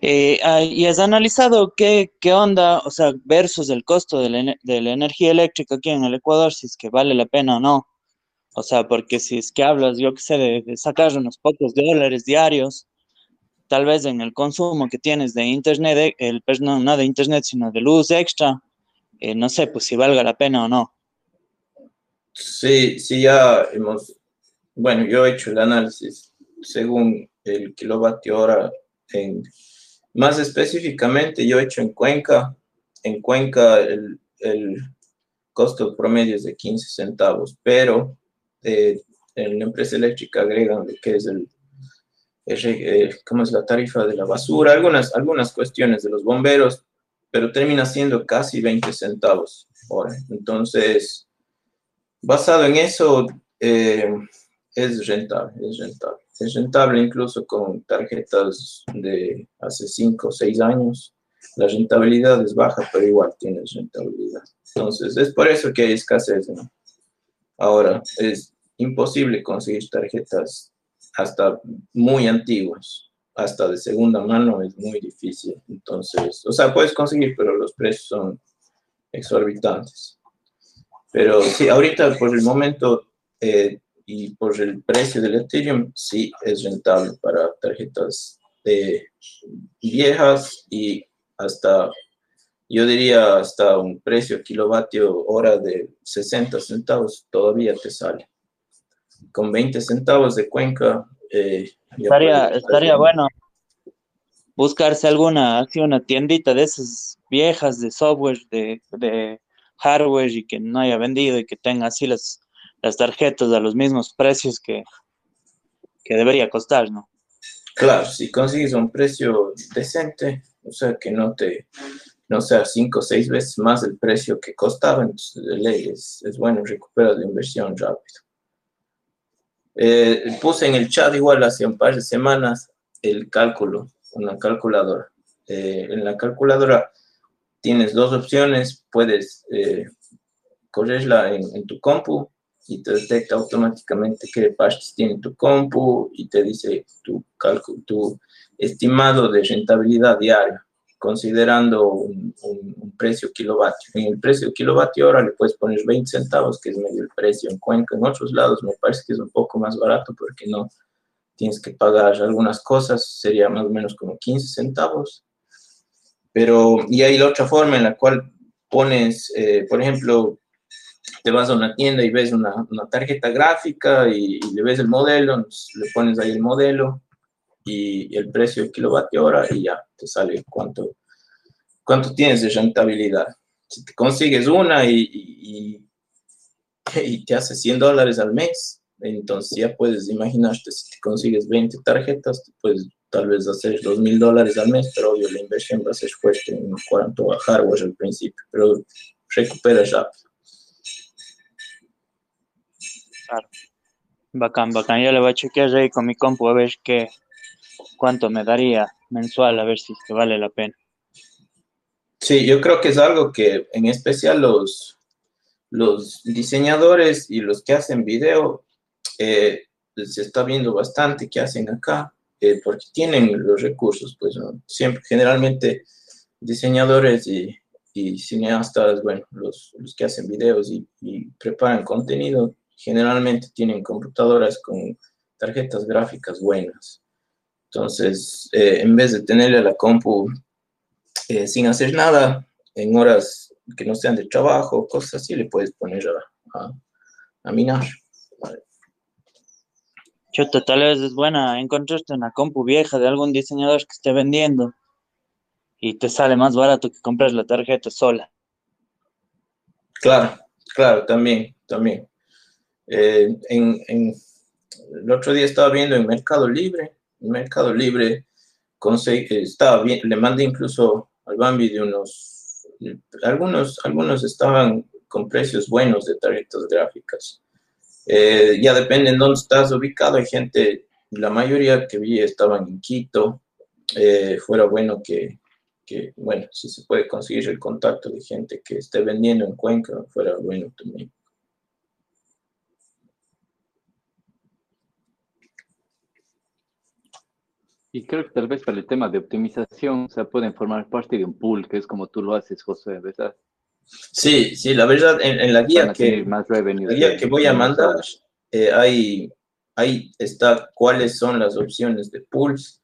Speaker 6: eh, ah, ¿Y has analizado qué, qué, onda, o sea, versus el costo de la, de la, energía eléctrica aquí en el Ecuador, si es que vale la pena o no? O sea, porque si es que hablas, yo qué sé, de, de sacar unos pocos dólares diarios, tal vez en el consumo que tienes de internet, eh, el, pues no, no de internet, sino de luz extra, eh, no sé, pues si valga la pena o no.
Speaker 3: Sí, sí, ya hemos, bueno, yo he hecho el análisis según el kilovatio hora, en, más específicamente yo he hecho en Cuenca, en Cuenca el, el costo promedio es de 15 centavos, pero eh, en la empresa eléctrica agregan que es el, ¿cómo es la tarifa de la basura? Algunas, algunas cuestiones de los bomberos, pero termina siendo casi 20 centavos hora. Entonces, basado en eso, eh, es rentable, es rentable. Es rentable incluso con tarjetas de hace 5 o 6 años. La rentabilidad es baja, pero igual tienes rentabilidad. Entonces, es por eso que hay escasez. Ahora, es imposible conseguir tarjetas hasta muy antiguas, hasta de segunda mano es muy difícil. Entonces, o sea, puedes conseguir, pero los precios son exorbitantes. Pero sí, ahorita por el momento eh, y por el precio del Ethereum, sí es rentable para tarjetas viejas y hasta, yo diría, hasta un precio kilovatio hora de 60 centavos todavía te sale. Con 20 centavos de cuenca.
Speaker 6: Eh, estaría estaría bueno buscarse alguna, así una tiendita de esas viejas de software, de, de hardware y que no haya vendido y que tenga así las, las tarjetas a los mismos precios que, que debería costar, ¿no?
Speaker 3: Claro, si consigues un precio decente, o sea, que no te, no sea cinco o seis veces más el precio que costaba, entonces de ley es, es bueno recuperar la inversión rápido. Eh, puse en el chat igual hace un par de semanas el cálculo, una calculadora. Eh, en la calculadora tienes dos opciones, puedes eh, correrla en, en, tu compu y te detecta automáticamente qué parches tiene tu compu y te dice tu, tu estimado de rentabilidad diaria, considerando un, un, precio kilovatio. En el precio kilovatio hora le puedes poner 20 centavos, que es medio el precio en Cuenca. En otros lados me parece que es un poco más barato porque no tienes que pagar algunas cosas, sería más o menos como 15 centavos. Pero, y hay la otra forma en la cual pones, eh, por ejemplo, te vas a una tienda y ves una, una tarjeta gráfica y, y, le ves el modelo, le pones ahí el modelo y, el precio de kilovatio hora y ya te sale cuánto, cuánto tienes de rentabilidad. Si te consigues una y, y, y te hace 100 dólares al mes, entonces ya puedes imaginarte, si te consigues 20 tarjetas, puedes tal vez hacer 2 mil dólares al mes, pero obvio la inversión va a ser fuerte en cuanto a hardware al principio, pero recuperas rápido.
Speaker 6: Claro. Bacán, bacán. Yo le voy a chequear ahí con mi compu a ver qué, cuánto me daría mensual, a ver si te vale la pena.
Speaker 3: Sí, yo creo que es algo que en especial los, los diseñadores y los que hacen video eh, se está viendo bastante que hacen acá, eh, porque tienen los recursos, pues siempre, generalmente diseñadores y, cineastas, bueno, los, los, que hacen videos y, preparan contenido, generalmente tienen computadoras con tarjetas gráficas buenas. Entonces, eh, en vez de tenerle la compu eh, sin hacer nada, en horas que no sean de trabajo, cosas así, le puedes poner a, a, a minar. Vale.
Speaker 6: Chuta, tal vez es buena encontrarte una compu vieja de algún diseñador que esté vendiendo y te sale más barato que comprar la tarjeta sola.
Speaker 3: Claro, claro, también, también. Eh, en, en, el otro día estaba viendo en Mercado Libre, Mercado Libre estaba bien, le mandé incluso al Bambi de unos, algunos, algunos estaban con precios buenos de tarjetas gráficas. Eh, ya depende en dónde estás ubicado. Hay gente, la mayoría que vi estaban en Quito. Eh, fuera bueno que, que, bueno, si se puede conseguir el contacto de gente que esté vendiendo en Cuenca, fuera bueno también.
Speaker 1: Y creo que tal vez para el tema de optimización, o sea, pueden formar parte de un pool, que es como tú lo haces, José, ¿verdad?
Speaker 3: Sí, sí, la verdad, en, en la guía, que,
Speaker 1: más
Speaker 3: la guía que voy a mandar, eh, ahí, ahí está cuáles son las opciones de pools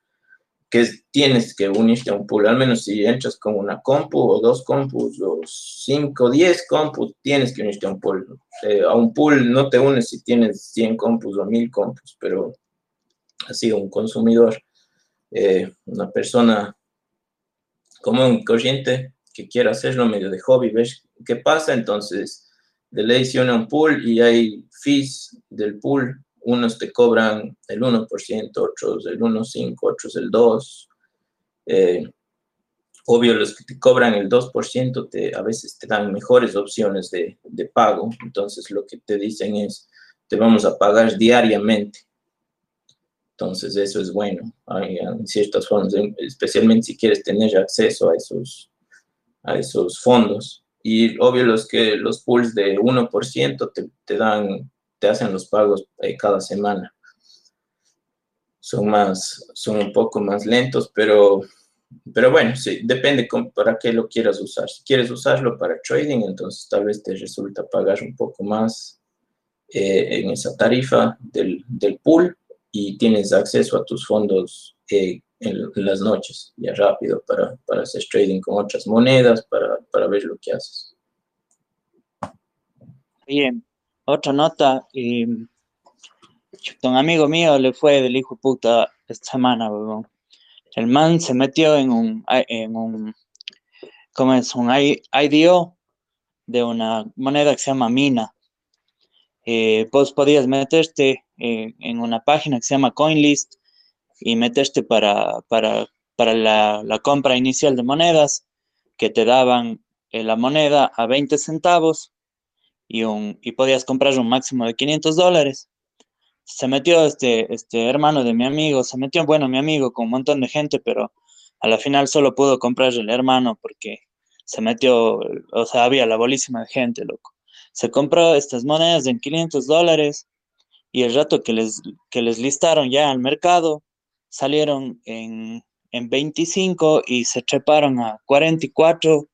Speaker 3: que tienes que unirte a un pool, al menos si entras con una compu o dos compus o cinco, diez compus, tienes que unirte a un pool. Eh, a un pool no te unes si tienes 100 compus o 1000 compus, pero así un consumidor, eh, una persona común, corriente, que quiera hacerlo medio de hobby, ves qué pasa, entonces de ley se une un pool y hay fees del pool unos te cobran el 1%, otros el 1,5%, otros el 2%. Eh, obvio, los que te cobran el 2% te, a veces te dan mejores opciones de, de pago. Entonces, lo que te dicen es, te vamos a pagar diariamente. Entonces, eso es bueno. Hay ciertas formas, especialmente si quieres tener acceso a esos, a esos fondos. Y obvio, los, que, los pools de 1% te, te dan, te hacen los pagos eh, cada semana. Son, más, son un poco más lentos, pero, pero bueno, sí, depende para qué lo quieras usar. Si quieres usarlo para trading, entonces tal vez te resulta pagar un poco más eh, en esa tarifa del, del pool y tienes acceso a tus fondos eh, en, las noches, ya rápido, para, para, hacer trading con otras monedas, para, para ver lo que haces.
Speaker 6: Bien, otra nota. Un amigo mío le fue del hijo puta esta semana, El man se metió en un, en un, ¿cómo es? Un IDO de una moneda que se llama Mina. Eh, vos podías meterte eh, en una página que se llama CoinList y meterte para, para, para la, la, compra inicial de monedas que te daban eh, la moneda a 20 centavos y, un, y podías comprar un máximo de 500 dólares. Se metió este, este hermano de mi amigo, se metió, bueno, mi amigo con un montón de gente, pero a la final solo pudo comprar el hermano porque se metió, o sea, había la bolísima gente, loco. Se compró estas monedas en 500 dólares y el rato que les, que les listaron ya al mercado, salieron en, en 25 y se treparon a 44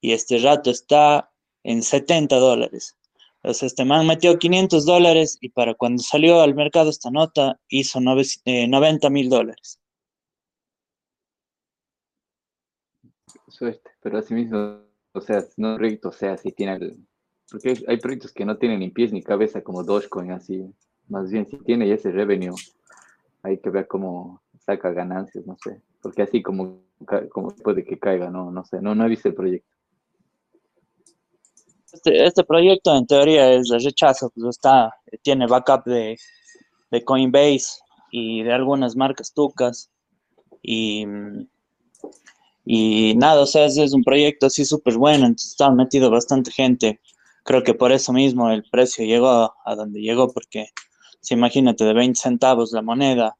Speaker 6: y este rato está en 70 dólares. Entonces, este man metió 500 dólares y para cuando salió al mercado esta nota hizo 90 eh, mil dólares.
Speaker 1: Suerte, pero así mismo, o sea, no proyecto, o sea, si tiene porque hay proyectos que no tienen ni pies ni cabeza como Dogecoin, así. Más bien, si tiene ese revenue, hay que ver cómo saca ganancias, no sé. Porque así como, como puede que caiga, no, no sé. No, no he visto el proyecto.
Speaker 6: Este, este proyecto en teoría es de rechazo, pues está, tiene backup de, de Coinbase y de algunas marcas tucas. Y, y nada, o sea, es, un proyecto así súper bueno, entonces está metido bastante gente creo que por eso mismo el precio llegó a, donde llegó, porque si imagínate de 20 centavos la moneda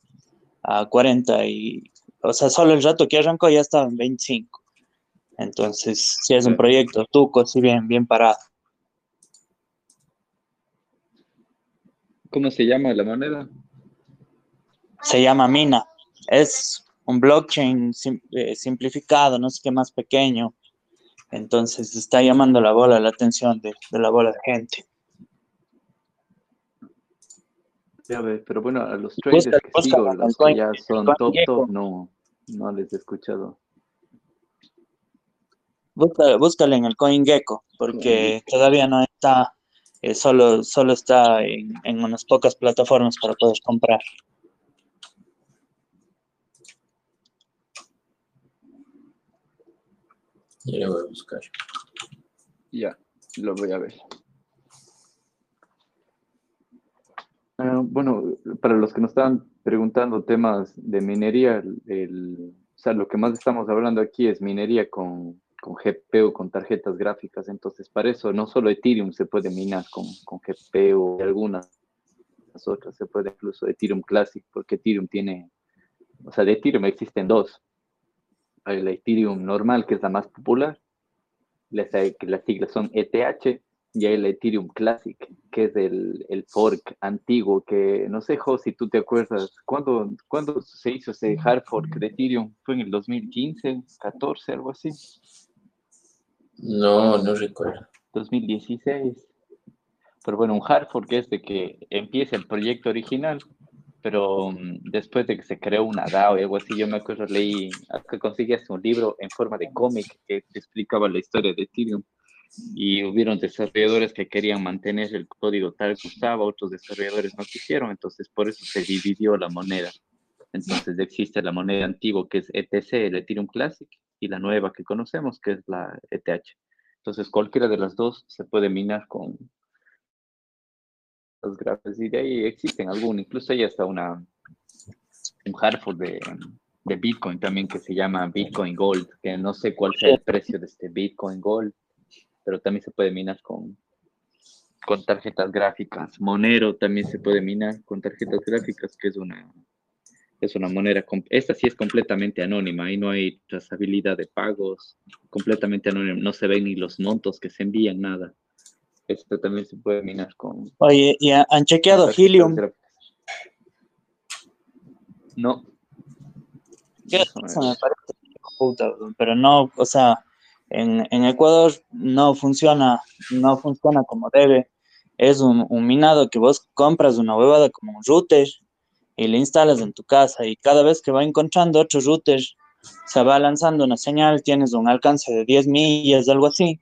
Speaker 6: a 40 y, o sea, solo el rato que arrancó ya estaba en 25. Entonces, si es un proyecto tuco, sí bien, bien parado.
Speaker 1: ¿Cómo se llama la moneda?
Speaker 6: Se llama Mina. Es un blockchain eh, simplificado, no sé qué más pequeño, entonces está llamando la bola la atención de, la bola de gente.
Speaker 1: Ya pero bueno, a los traders que sigo, los que ya son top top, no, no les he escuchado.
Speaker 6: Búscale, en el CoinGecko, porque todavía no está, eh, solo, solo está en, en unas pocas plataformas para poder comprar.
Speaker 3: Ya lo voy a buscar.
Speaker 1: Ya, lo voy a ver. Ah, bueno, para los que nos están preguntando temas de minería, el, o sea, lo que más estamos hablando aquí es minería con, con GPU, con tarjetas gráficas. Entonces, para eso no solo Ethereum se puede minar con, con GPU algunas otras, se puede incluso Ethereum Classic, porque Ethereum tiene, o sea, de Ethereum existen dos la Ethereum normal, que es la más popular, las, las siglas son ETH, y hay la Ethereum Classic, que es el, el fork antiguo, que no sé, Jo, si tú te acuerdas, ¿cuándo, ¿cuándo se hizo ese hard fork de Ethereum? ¿Fue en el 2015, 14, algo así?
Speaker 3: No, no recuerdo.
Speaker 1: 2016. Pero bueno, un hard fork es de que empieza el proyecto original pero mm, después de que se creó una DAO y algo así, yo me acuerdo, leí, que conseguías un libro en forma de cómic que te explicaba la historia de Ethereum y hubieron desarrolladores que querían mantener el código tal que estaba, otros desarrolladores no quisieron, entonces por eso se dividió la moneda. Entonces existe la moneda antigua que es ETC, el Ethereum Classic, y la nueva que conocemos que es la ETH. Entonces cualquiera de las dos se puede minar con, tarjetas gráficas y de ahí existen algunos, incluso hay hasta una, un hardware de, de Bitcoin también que se llama Bitcoin Gold, que no sé cuál sea el precio de este Bitcoin Gold, pero también se puede minar con, con tarjetas gráficas. Monero también se puede minar con tarjetas gráficas, que es una, es una moneda, esta sí es completamente anónima, y no hay trazabilidad de pagos, completamente anónima, no se ven ni los montos que se envían, nada. Esto también se puede minar con...
Speaker 6: Oye, ¿y han chequeado Helium?
Speaker 1: No.
Speaker 6: Eso me parece puta, pero no, o sea, en, en, Ecuador no funciona, no funciona como debe. Es un, un, minado que vos compras una huevada como un router y le instalas en tu casa y cada vez que va encontrando otros routers, se va lanzando una señal, tienes un alcance de 10 millas, algo así,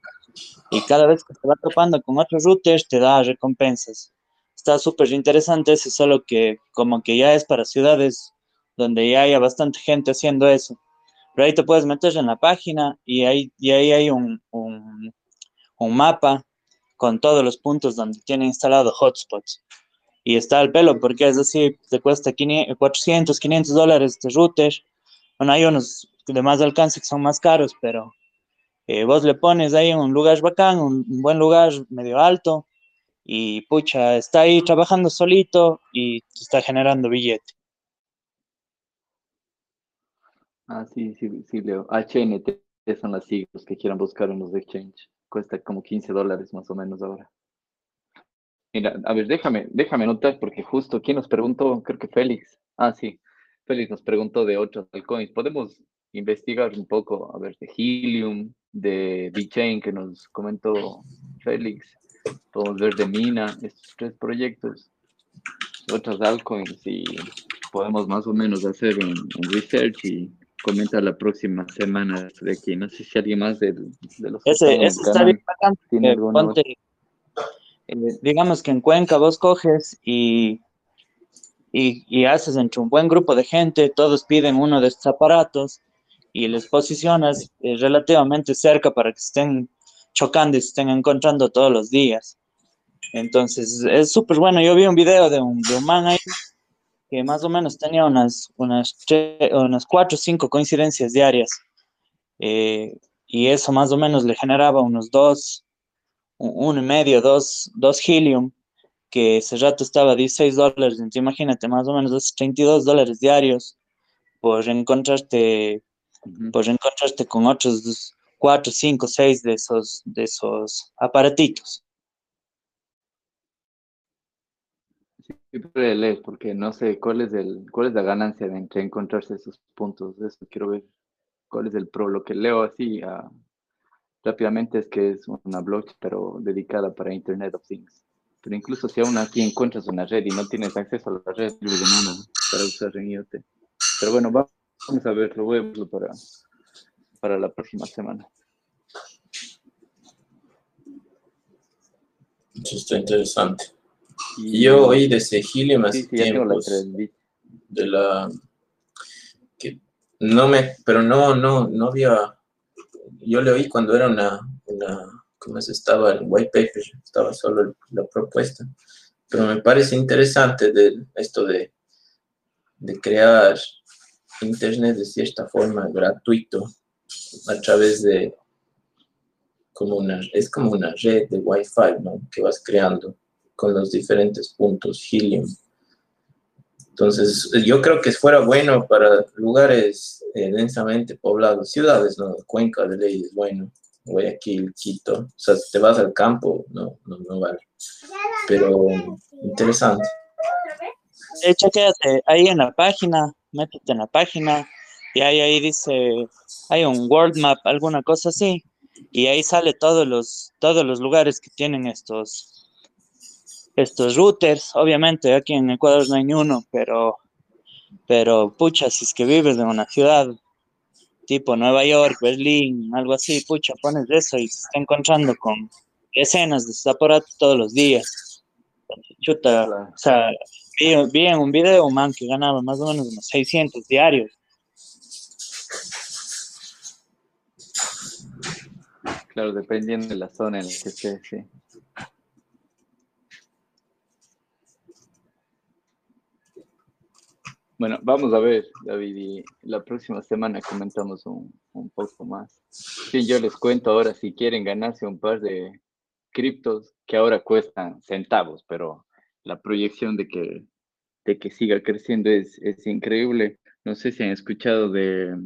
Speaker 6: y cada vez que se va topando con otros routers te da recompensas. Está súper interesante eso, solo que como que ya es para ciudades donde ya haya bastante gente haciendo eso. Pero ahí te puedes meter en la página y ahí, y ahí hay un, un, un mapa con todos los puntos donde tiene instalado hotspots y está al pelo, porque es decir, te cuesta 500, 400, 500 dólares de router. Bueno, hay unos de más alcance que son más caros, pero eh, vos le pones ahí en un lugar bacán, un, un, buen lugar medio alto, y pucha, está ahí trabajando solito y está generando billete.
Speaker 1: Ah, sí, sí, sí, Leo. HNT son las siglas que quieran buscar en los exchange. Cuesta como 15 dólares más o menos ahora. Mira, a ver, déjame, déjame notar porque justo ¿quién nos preguntó, creo que Félix. Ah, sí, Félix nos preguntó de otros altcoins. Podemos investigar un poco, a ver, de Helium, de VeChain que nos comentó Félix. Podemos ver de Mina, estos tres proyectos, otros altcoins y podemos más o menos hacer un, un research y comentar la próxima semana de aquí. No sé si alguien más de, de los
Speaker 6: Ese, ese está bien bacán.
Speaker 1: ¿Tiene alguna
Speaker 6: Ponte, eh, digamos que en Cuenca vos coges y, y, y, haces entre un buen grupo de gente, todos piden uno de estos aparatos y les posicionas eh, relativamente cerca para que estén chocando y se estén encontrando todos los días. Entonces es súper bueno. Yo vi un video de un, de un man ahí que más o menos tenía unas, unas, unas cuatro o cinco coincidencias diarias. Eh, y eso más o menos le generaba unos dos, uno y medio, dos, dos helium, que ese rato estaba a 16 dólares. Entonces, imagínate, más o menos esos 32 dólares diarios por encontrarte, uh -huh. por encontrarte con otros cuatro, cinco, seis de esos, de esos aparatitos.
Speaker 1: Puede leer, porque no sé cuál es el, cuál es la ganancia de entre encontrarse esos puntos. Eso quiero ver cuál es el pro. Lo que leo así uh, rápidamente es que es una blockchain, pero dedicada para Internet of Things. Pero incluso si aún aquí encuentras una red y no tienes acceso a la red, no para usar en IoT. Pero bueno, vamos a verlo, voy a verlo para, para la próxima semana.
Speaker 3: Eso está interesante. Y yo oí de Helium hace
Speaker 1: sí, sí, la
Speaker 3: tiempos,
Speaker 1: 3
Speaker 3: de la que no me, pero no, no, no había, yo le oí cuando era una, una ¿cómo se estaba el white paper? Estaba solo el- la propuesta, pero me parece interesante de esto de, de crear internet de cierta forma gratuito a través de como una, es como una red de Wi-Fi, ¿no? Que vas creando con los diferentes puntos Helium. Entonces, yo creo que fuera bueno para lugares eh, densamente poblados, ciudades, ¿no? Cuenca de ley es bueno, Guayaquil, Quito. O sea, te vas al campo, no, no, no vale. Pero interesante.
Speaker 6: Eh, chequéate ahí en la página, métete en la página y ahí, ahí dice, hay un world map, alguna cosa así, y ahí sale todos los, todos los lugares que tienen estos, estos routers. Obviamente aquí en Ecuador no hay ni uno, pero, pero pucha, si es que vives en una ciudad tipo Nueva York, Berlín, algo así, pucha, pones eso y se está encontrando con decenas de estos aparatos todos los días. Chuta, o sea, Bien, un video, man, que ganaba más o menos unos 600 diarios.
Speaker 1: Claro, dependiendo de la zona en la que esté, sí. Bueno, vamos a ver, David, y la próxima semana comentamos un, un poco más. Sí, yo les cuento ahora si quieren ganarse un par de criptos que ahora cuestan centavos, pero la proyección de que de que siga creciendo es, es increíble. No sé si han escuchado de,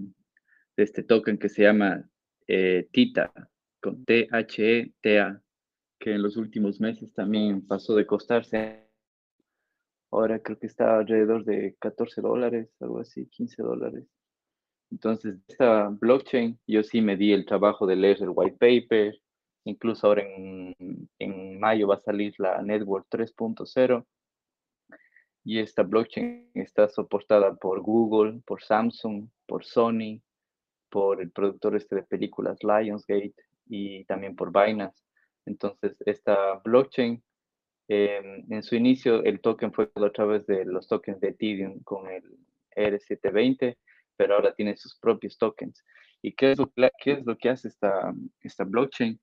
Speaker 1: de este token que se llama eh, TITA, con T-H-E-T-A, que en los últimos meses también pasó de costarse Ahora creo que está alrededor de 14 dólares, algo así, 15 dólares. Entonces, esta blockchain, yo sí me di el trabajo de leer el white paper. Incluso ahora en, en mayo va a salir la Network 3.0. Y esta blockchain está soportada por Google, por Samsung, por Sony, por el productor este de películas Lionsgate y también por Binance. Entonces, esta blockchain Em, en su inicio, el token fue a través de los tokens de Ethereum con el ERC720, pero ahora tiene sus propios tokens. ¿Y qué es lo, qué es que hace esta, esta blockchain?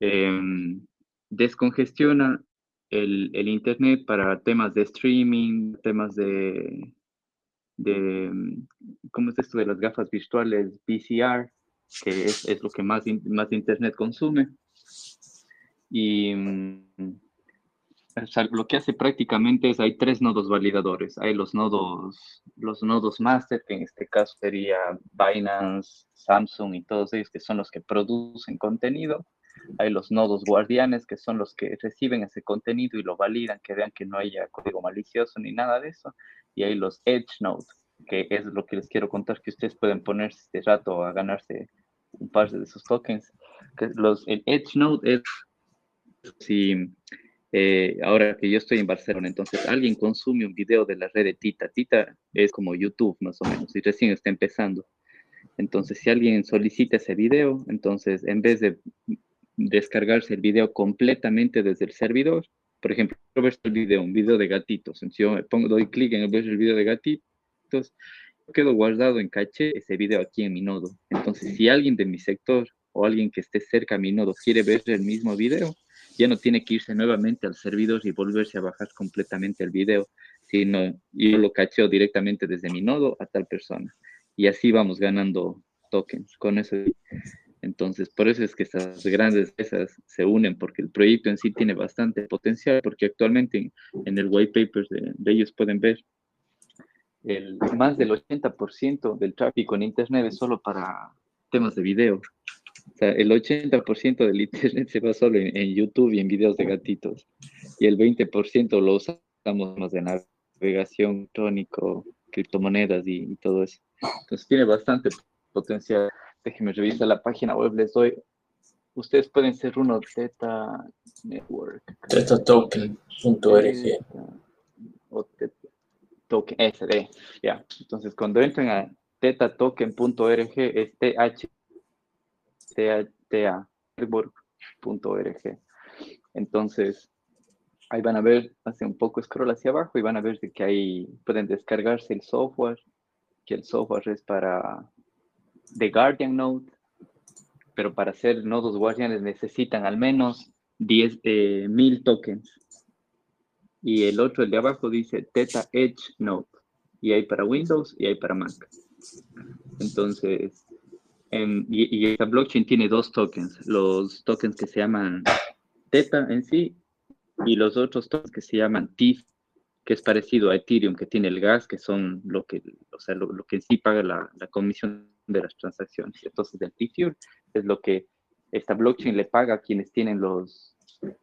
Speaker 1: Em, descongestiona el, Internet para temas de streaming, temas de, de, ¿cómo es esto de las gafas virtuales? VCR, que es, es lo que más, más Internet consume. Y mm, lo que hace prácticamente es, hay tres nodos validadores. Hay los nodos, los nodos master, que en este caso sería Binance, Samsung y todos ellos que son los que producen contenido. Hay los nodos guardianes, que son los que reciben ese contenido y lo validan, que vean que no haya código malicioso ni nada de eso. Y hay los edge nodes, que es lo que les quiero contar, que ustedes pueden ponerse este rato a ganarse un par de esos tokens. Que los, el edge node es si eh, ahora que yo estoy en Barcelona, entonces alguien consume un video de la red de Tita. Tita es como YouTube más o menos y recién está empezando. Entonces, si alguien solicita ese video, entonces en vez de descargarse el video completamente desde el servidor, por ejemplo, ver el video, un video de gatitos, si yo pongo, doy clic en el video de gatitos, quedo guardado en caché ese video aquí en mi nodo. Entonces, si alguien de mi sector o alguien que esté cerca a mi nodo quiere ver el mismo video, ya no tiene que irse nuevamente al servidor y volverse a bajar completamente el video, sino yo lo cacheo directamente desde mi nodo a tal persona. Y así vamos ganando tokens con eso. Entonces, por eso es que estas grandes empresas se unen, porque el proyecto en sí tiene bastante potencial, porque actualmente en, el white paper de, de, ellos pueden ver el, más del 80% del tráfico en Internet es solo para temas de video. O sea, el 80% del internet se va solo en, YouTube y en videos de gatitos. Y el 20% lo usamos más de navegación electrónico, criptomonedas y, todo eso. Entonces tiene bastante potencial. Déjenme revisar la página web, les doy. Ustedes pueden ser uno Teta Network.
Speaker 3: TetaToken.org.
Speaker 1: O Token SD. Ya. Entonces, cuando entren a tetatoken.org es TH ta.org. Entonces, ahí van a ver, hace un poco scroll hacia abajo y van a ver que ahí pueden descargarse el software, que el software es para The Guardian Node, pero para hacer nodos guardianes necesitan al menos 10 eh, mil tokens. Y el otro, el de abajo, dice Theta Edge Node. Y hay para Windows y hay para Mac. Entonces, y, esta blockchain tiene dos tokens, los tokens que se llaman Theta en sí y los otros tokens que se llaman TIF, que es parecido a Ethereum, que tiene el gas, que son lo que, o sea, lo, que en sí paga la, la, comisión de las transacciones. Entonces, el TIF es lo que esta blockchain le paga a quienes tienen los,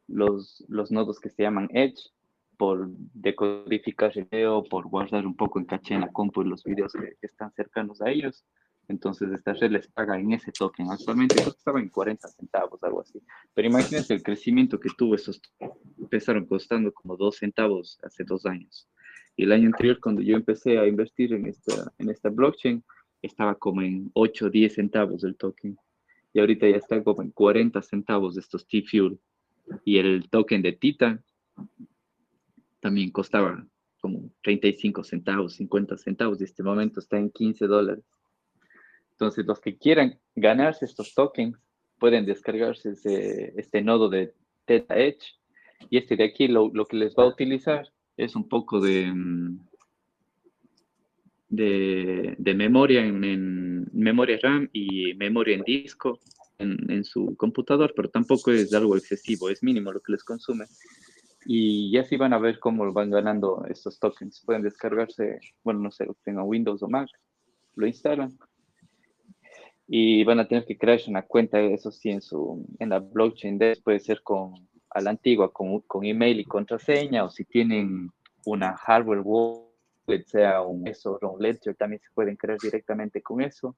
Speaker 1: los, los nodos que se llaman Edge por decodificar video, por guardar un poco en caché en la compu los videos que están cercanos a ellos. Entonces esta red les paga en ese token. Actualmente creo estaba en 40 centavos, algo así. Pero imagínense el crecimiento que tuvo esos empezaron costando como 2 centavos hace dos años. Y el año anterior, cuando yo empecé a invertir en esta, en esta blockchain, estaba como en 8 o 10 centavos el token. Y ahorita ya está como en 40 centavos de estos T-Fuel. Y el token de Tita también costaba como 35 centavos, 50 centavos. Y este momento está en 15 dólares. Entonces, los que quieran ganarse estos tokens pueden descargarse este nodo de Theta Edge. Y este de aquí lo, que les va a utilizar es un poco de, mm, de, de memoria en, en, memoria RAM y memoria en disco en, en, su computador, pero tampoco es algo excesivo, es mínimo lo que les consume. Y ya sí van a ver cómo van ganando estos tokens. Pueden descargarse, bueno, no sé, tengan Windows o Mac, lo instalan y van a tener que crear una cuenta, eso sí, en, su, en la blockchain. De, puede ser con, a la antigua, con, con email y contraseña, o si tienen una hardware wallet, sea un eso o un ledger, también se pueden crear directamente con eso.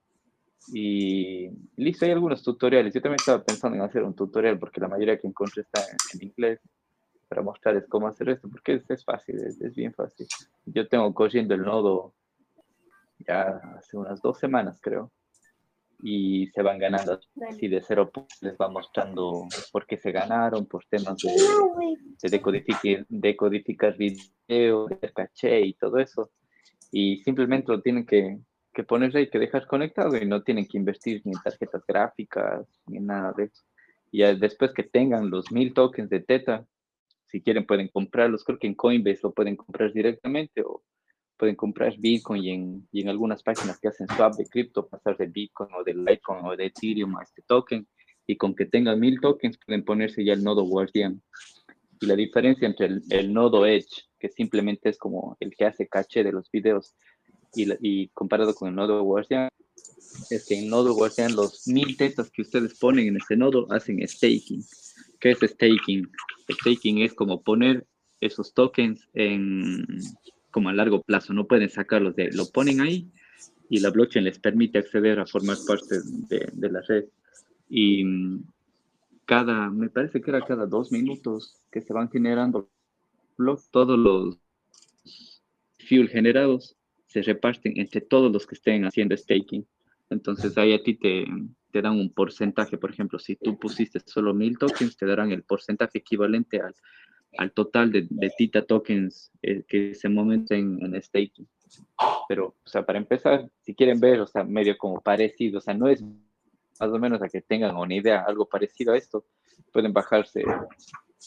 Speaker 1: Y listo, hay algunos tutoriales. Yo también estaba pensando en hacer un tutorial porque la mayoría que encontré está en, inglés para mostrarles cómo hacer esto, porque es, es fácil, es, es, bien fácil. Yo tengo corriendo el nodo ya hace unas dos semanas, creo y se van ganando así de cero les va mostrando por qué se ganaron, por temas de, de decodificar, decodificar video, de caché y todo eso. Y simplemente lo tienen que, que poner ahí, que dejar conectado y no tienen que invertir ni en tarjetas gráficas ni en nada de eso. Y después que tengan los mil tokens de Teta, si quieren pueden comprarlos, creo que en Coinbase lo pueden comprar directamente o pueden comprar Bitcoin y en, y en algunas páginas que hacen swap de cripto, pasar de Bitcoin o de Litecoin o de Ethereum a este token. Y con que tengan mil tokens pueden ponerse ya el nodo Guardian. Y la diferencia entre el, el, nodo Edge, que simplemente es como el que hace caché de los videos, y, y comparado con el nodo Guardian, es que en nodo Guardian los mil tetas que ustedes ponen en ese nodo hacen staking. ¿Qué es staking? Staking es como poner esos tokens en, como a largo plazo, no pueden sacarlos de, lo ponen ahí y la blockchain les permite acceder a formar parte de, de la red. Y mm, cada, me parece que era cada dos minutos que se van generando todos los fuel generados se reparten entre todos los que estén haciendo staking. Entonces ahí a ti te, te dan un porcentaje, por ejemplo, si tú pusiste solo mil tokens, te darán el porcentaje equivalente al al total de, de Tita tokens eh, que se momenten en, staking. Pero, o sea, para empezar, si quieren ver, o sea, medio como parecido, o sea, no es más o menos a que tengan una idea, algo parecido a esto, pueden bajarse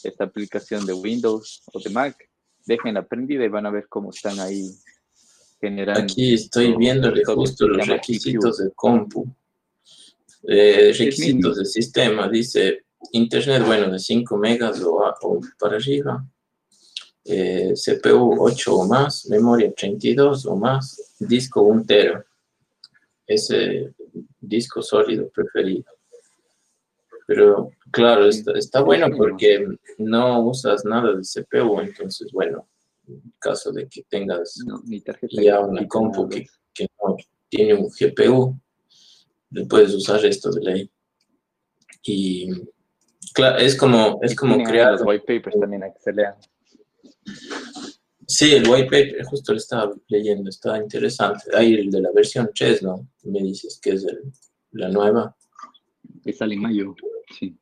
Speaker 1: esta aplicación de Windows o de Mac, dejen la prendida y van a ver cómo están ahí generando.
Speaker 3: Aquí estoy viendo justo los requisitos de compu. Eh, requisitos del sistema, dice Internet, bueno, de 5 megas o, o para arriba. Eh, CPU 8 o más, memoria 32 o más, disco 1 tera. Ese disco sólido preferido. Pero claro, está, está, bueno porque no usas nada de CPU, entonces bueno, en caso de que tengas
Speaker 1: no,
Speaker 3: ya una compu que, que, no tiene un GPU, le puedes usar esto de ley. Y Claro, es como, es como crear...
Speaker 1: Los white papers también hay que se lean.
Speaker 3: Sí, el white paper, justo lo estaba leyendo, está interesante. Hay el de la versión chess, ¿no? Me dices que es el, la nueva.
Speaker 1: Que sale en mayo, sí.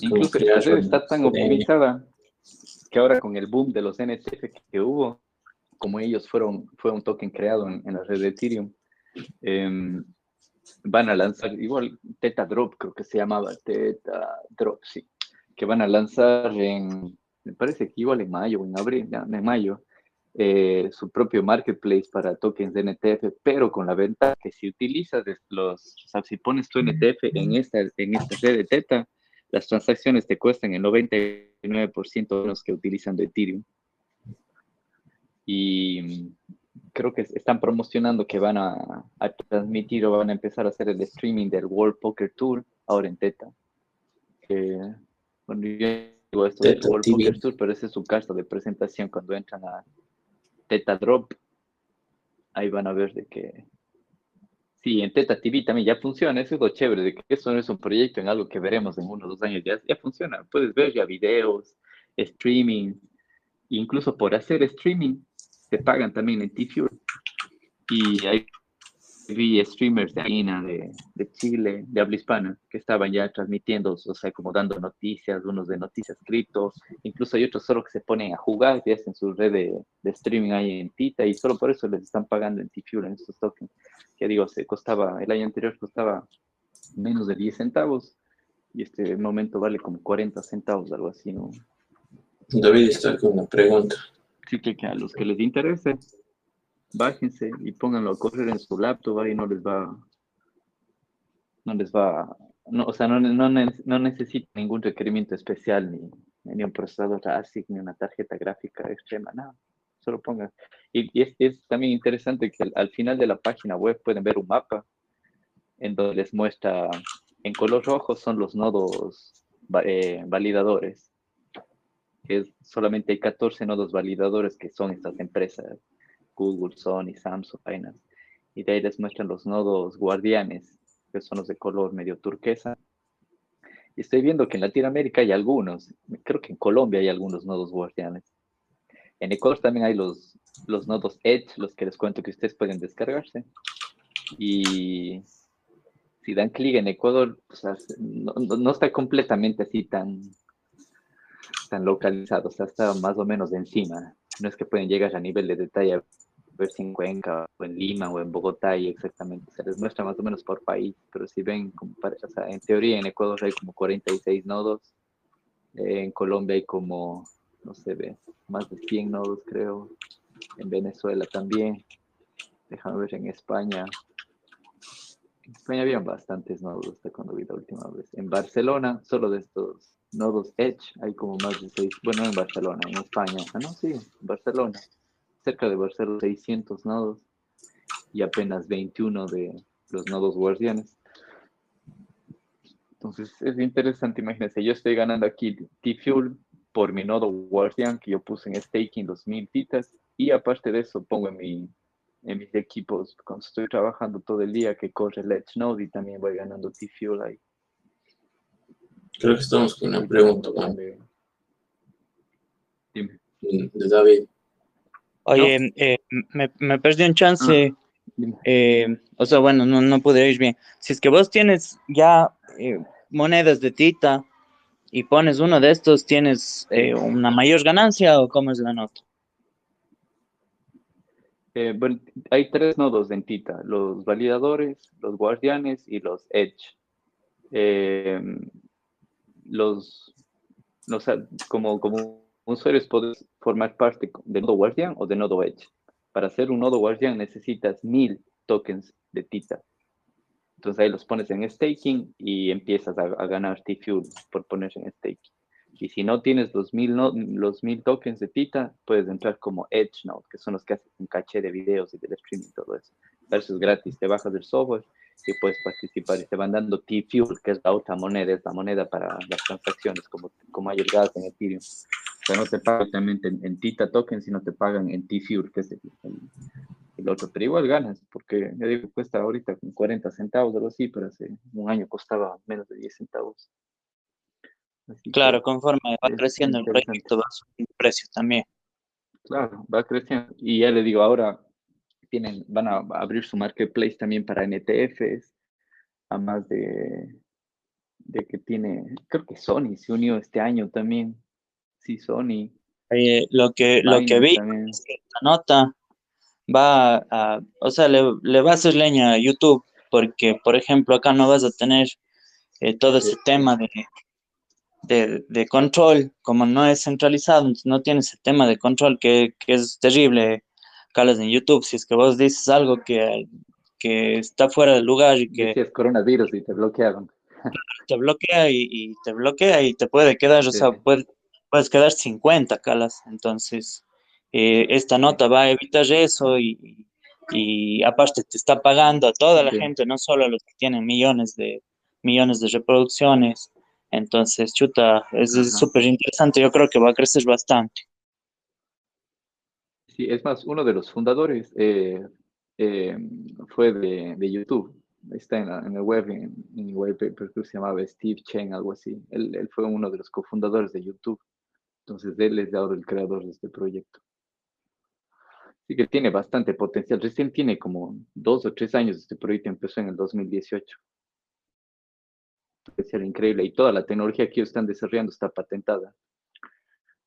Speaker 1: Incluso la red está tan optimizada que ahora con el boom de los NTF que hubo, como ellos fueron, fue un token creado en, en la red de Ethereum, eh, van a lanzar, igual Teta Drop, creo que se llamaba Teta Drop, sí, que van a lanzar en, me parece que igual en mayo o en abril, ya, en mayo, eh, su propio marketplace para tokens de NTF, pero con la venta que si utilizas los, si pones tu NTF en esta, en esta red de Teta, las transacciones te cuestan el 99% de los que utilizan de Ethereum. Y creo que están promocionando que van a, a, transmitir o van a empezar a hacer el streaming del World Poker Tour ahora en Teta. Que, bueno, yo digo esto del World TV. Poker Tour, pero ese es su carta de presentación cuando entran a Teta Drop. Ahí van a ver de que Sí, en Teta TV también ya funciona, eso es lo chévere, de que eso no es un proyecto en algo que veremos en uno o dos años, ya, ya funciona, puedes ver ya videos, streaming, incluso por hacer streaming, te pagan también en T-Fuel. Y hay vi streamers de Argentina, de, de, Chile, de habla hispana, que estaban ya transmitiendo, o sea, como dando noticias, unos de noticias cripto, incluso hay otros solo que se ponen a jugar y hacen su red de, de streaming ahí en Tita y solo por eso les están pagando en T-Fuel, en estos tokens. Que digo, se costaba, el año anterior costaba menos de 10 centavos y este momento vale como 40 centavos, algo así, ¿no?
Speaker 3: David está con una pregunta.
Speaker 1: Así que, a los que les interese, bájense y pónganlo a correr en su laptop, ahí no les va, no les va, no, o sea, no, no, no necesita ningún requerimiento especial, ni, ni un procesador ASIC, ni una tarjeta gráfica extrema, nada, solo pongan. Y, es, también interesante que al, final de la página web pueden ver un mapa en donde les muestra, en color rojo son los nodos eh, validadores, que solamente hay 14 nodos validadores que son estas empresas, Google, Sony, Samsung, Binance. Y de ahí les muestran los nodos guardianes, que son los de color medio turquesa. Y estoy viendo que en Latinoamérica hay algunos, creo que en Colombia hay algunos nodos guardianes. En Ecuador también hay los, los nodos Edge, los que les cuento que ustedes pueden descargarse. Y si dan clic en Ecuador, no, no, está completamente así tan, tan localizado, o sea, está más o menos encima. No es que pueden llegar a nivel de detalle ver si en Cuenca o en Lima o en Bogotá y exactamente, se les muestra más o menos por país, pero si ven, como, o sea, en teoría en Ecuador hay como 46 nodos, en Colombia hay como, no sé, ve, más de 100 nodos creo, en Venezuela también, déjame ver en España, en España había bastantes nodos hasta cuando vi la última vez, en Barcelona, solo de estos nodos Edge, hay como más de 6, bueno, en Barcelona, en España, ah, no, sí, Barcelona, cerca de Barcelona 600 nodos y apenas 21 de los nodos guardianes. Entonces es interesante, imagínense, yo estoy ganando aquí T-Fuel por mi nodo guardian que yo puse en staking 2000 titas y aparte de eso pongo en, mi, en mis equipos cuando estoy trabajando todo el día que corre Edge Node y también voy ganando T-Fuel ahí.
Speaker 3: Creo que estamos con una pregunta. Dime. De David.
Speaker 6: Oye, eh, me, me, perdí un chance. Ah, eh, o sea, bueno, no, no pude ir bien. Si es que vos tienes ya eh, monedas de Tita y pones uno de estos, ¿tienes una mayor ganancia o cómo es la nota?
Speaker 1: bueno, hay tres nodos en Tita, los validadores, los guardianes y los edge. Los, los, como, como usuarios puedes formar parte de nodo guardian o de nodo edge. Para hacer un nodo guardian necesitas mil tokens de Tita. Entonces ahí los pones en staking y empiezas a, ganar T-Fuel por poner en staking. Y si no tienes los mil, los mil tokens de Tita, puedes entrar como Edge Node, que son los que hacen un caché de videos y del streaming y todo eso. Eso es gratis, te bajas del software y puedes participar. Y te van dando T-Fuel, que es la otra moneda, es la moneda para las transacciones, como, como hay el gas en Ethereum. O sea, no te pagan directamente en, Tita Token, sino te pagan en T-Fuel, que es el, otro. Pero igual ganas, porque ya digo, cuesta ahorita 40 centavos o algo así, pero hace un año costaba menos de 10 centavos.
Speaker 6: claro, conforme va creciendo el proyecto, va subiendo el precio también.
Speaker 1: Claro, va creciendo. Y ya le digo, ahora tienen, van a abrir su marketplace también para NTFs, además de, de que tiene, creo que Sony se unió este año también Sí, Sony.
Speaker 6: Eh, lo que, lo que vi es que la nota va a, o sea, le, va a hacer leña a YouTube, porque, por ejemplo, acá no vas a tener eh, todo ese tema de, de, control, como no es centralizado, no tienes ese tema de control que, es terrible, Calas en YouTube, si es que vos dices algo que, que está fuera del lugar y que...
Speaker 1: es coronavirus y te bloquearon.
Speaker 6: Te bloquea y, te bloquea y te puede quedar, o sea, puede, puedes quedar 50 calas. Entonces, eh, esta nota va a evitar eso y, y, aparte te está pagando a toda la gente, no solo a los que tienen millones de, millones de reproducciones. Entonces, chuta, es súper interesante. Yo creo que va a crecer bastante.
Speaker 1: Sí, es más, uno de los fundadores eh, eh, fue de, YouTube. Está en, el web, en, en el web, que se llamaba Steve Chen, algo así. Él, él, fue uno de los cofundadores de YouTube. Entonces, él es ahora el creador de este proyecto. Así que tiene bastante potencial. Recién tiene como dos o tres años este proyecto, empezó en el 2018. Es increíble. Y toda la tecnología que ellos están desarrollando está patentada.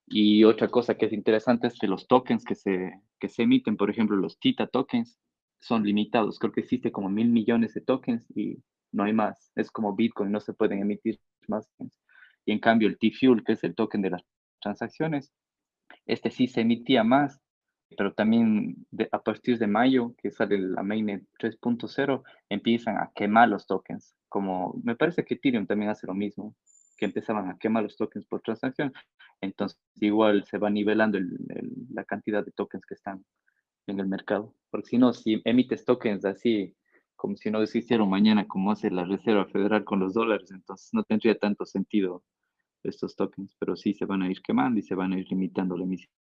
Speaker 1: Y otra cosa que es interesante es que los tokens que se, que se emiten, por ejemplo, los TITA tokens, son limitados. Creo que existe como mil millones de tokens y no hay más. Es como Bitcoin, no se pueden emitir más. Y en cambio el T-Fuel, que es el token de las transacciones, este sí se emitía más, pero también a partir de mayo, que sale la mainnet 3.0, empiezan a quemar los tokens. Como me parece que Ethereum también hace lo mismo, que empezaban a quemar los tokens por transacción. Entonces, igual se va nivelando la cantidad de tokens que están en el mercado. Porque si no, si emites tokens así, como si no existieran mañana, como hace la Reserva Federal con los dólares, entonces no tendría tanto sentido estos tokens, pero sí se van a ir quemando y se van a ir limitando la emisión.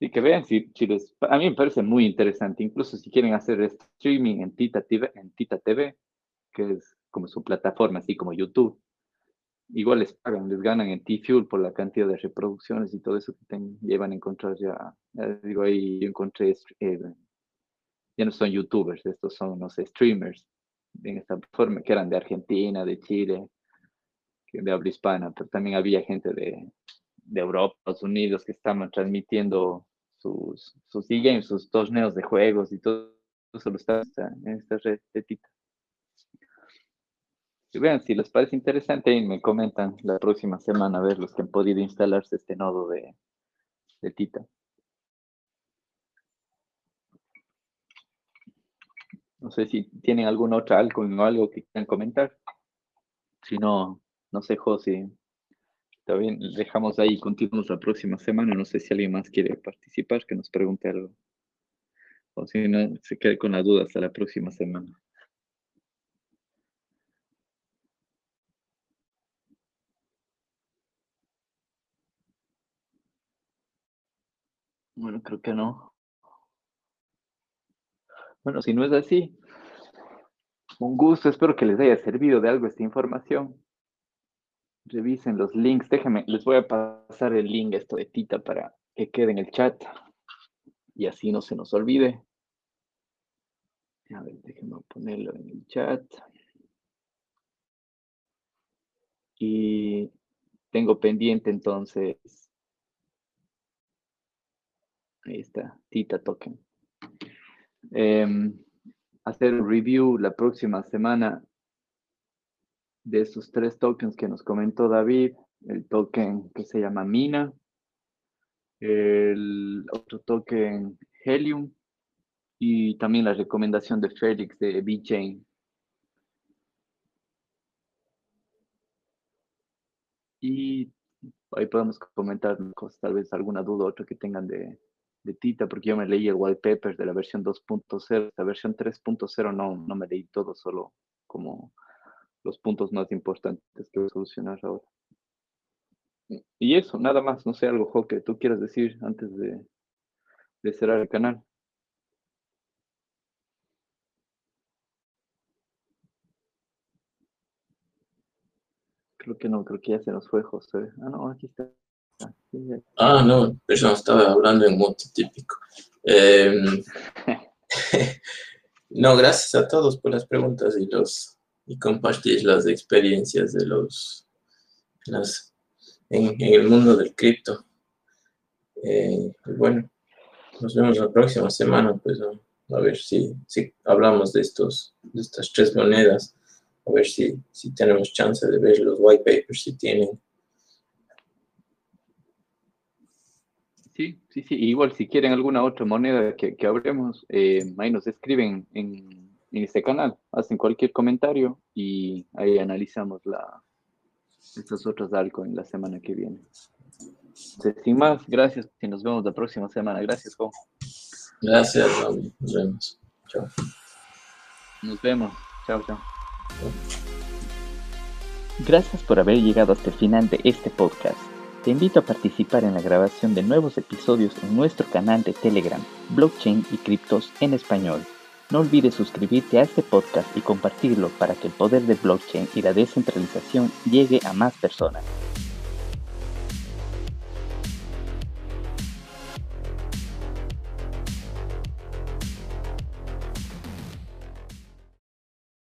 Speaker 1: Y que vean si, si les, a mí me parece muy interesante, incluso si quieren hacer streaming en Tita TV, en Tita TV, que es como su plataforma, así como YouTube, igual les pagan, les ganan en T-Fuel por la cantidad de reproducciones y todo eso que ten, llevan a encontrar ya, digo, ahí yo encontré, eh, ya no son youtubers, estos son, no sé, streamers en esta forma, que eran de Argentina, de Chile, de habla hispana, pero también había gente de, de Europa, Estados Unidos, que estaban transmitiendo sus, sus e-games, sus torneos de juegos y todo eso lo está en esta red de Tita. Vean, si les parece interesante, y me comentan la próxima semana a ver los que han podido instalarse este nodo de, de Tita. No sé si tienen alguna otra algo o algo que quieran comentar. Si no, no sé, José. Está bien, dejamos ahí y continuamos la próxima semana. No sé si alguien más quiere participar, que nos pregunte algo. O si no, se quede con la duda hasta la próxima semana. Bueno, creo que no. Bueno, si no es así, un gusto, espero que les haya servido de algo esta información. Revisen los links, déjenme, les voy a pasar el link esto de Tita para que quede en el chat y así no se nos olvide. A ver, déjenme ponerlo en el chat. Y tengo pendiente entonces, ahí está, Tita Token. Em, hacer un review la próxima semana de esos tres tokens que nos comentó David, el token que se llama Mina, el otro token Helium y también la recomendación de Félix de VeChain. Y ahí podemos comentar tal vez alguna duda o otra que tengan de, de Tita, porque yo me leí el wallpaper de la versión 2.0, la versión 3.0 no, no me leí todo, solo como los puntos más importantes que voy a solucionar ahora. Y eso, nada más, no sé, algo, Jo, tú quieras decir antes de, cerrar el canal. Creo que no, creo que ya se nos fue José. Ah, no, aquí está.
Speaker 3: Ah, no, pero no estaba hablando en modo típico. Em, no, gracias a todos por las preguntas y los y compartir las experiencias de los en, el mundo del cripto. Eh, bueno, nos vemos la próxima semana, pues a ver si, si hablamos de estos de estas tres monedas, a ver si, si tenemos chance de ver los white papers si tienen.
Speaker 1: Sí, sí, sí. Igual si quieren alguna otra moneda que, que hablemos, eh, ahí nos escriben en, en este canal. Hacen cualquier comentario y ahí analizamos la, estas otras algo en la semana que viene. sin más, gracias y nos vemos la próxima semana. Gracias, Jo.
Speaker 3: Gracias, Nos vemos. Chao.
Speaker 1: Nos vemos. Chao, chao.
Speaker 2: Gracias por haber llegado hasta el final de este podcast. Te invito a participar en la grabación de nuevos episodios en nuestro canal de Telegram, Blockchain y Criptos en Español. No olvides suscribirte a este podcast y compartirlo para que el poder de blockchain y la descentralización llegue a más personas.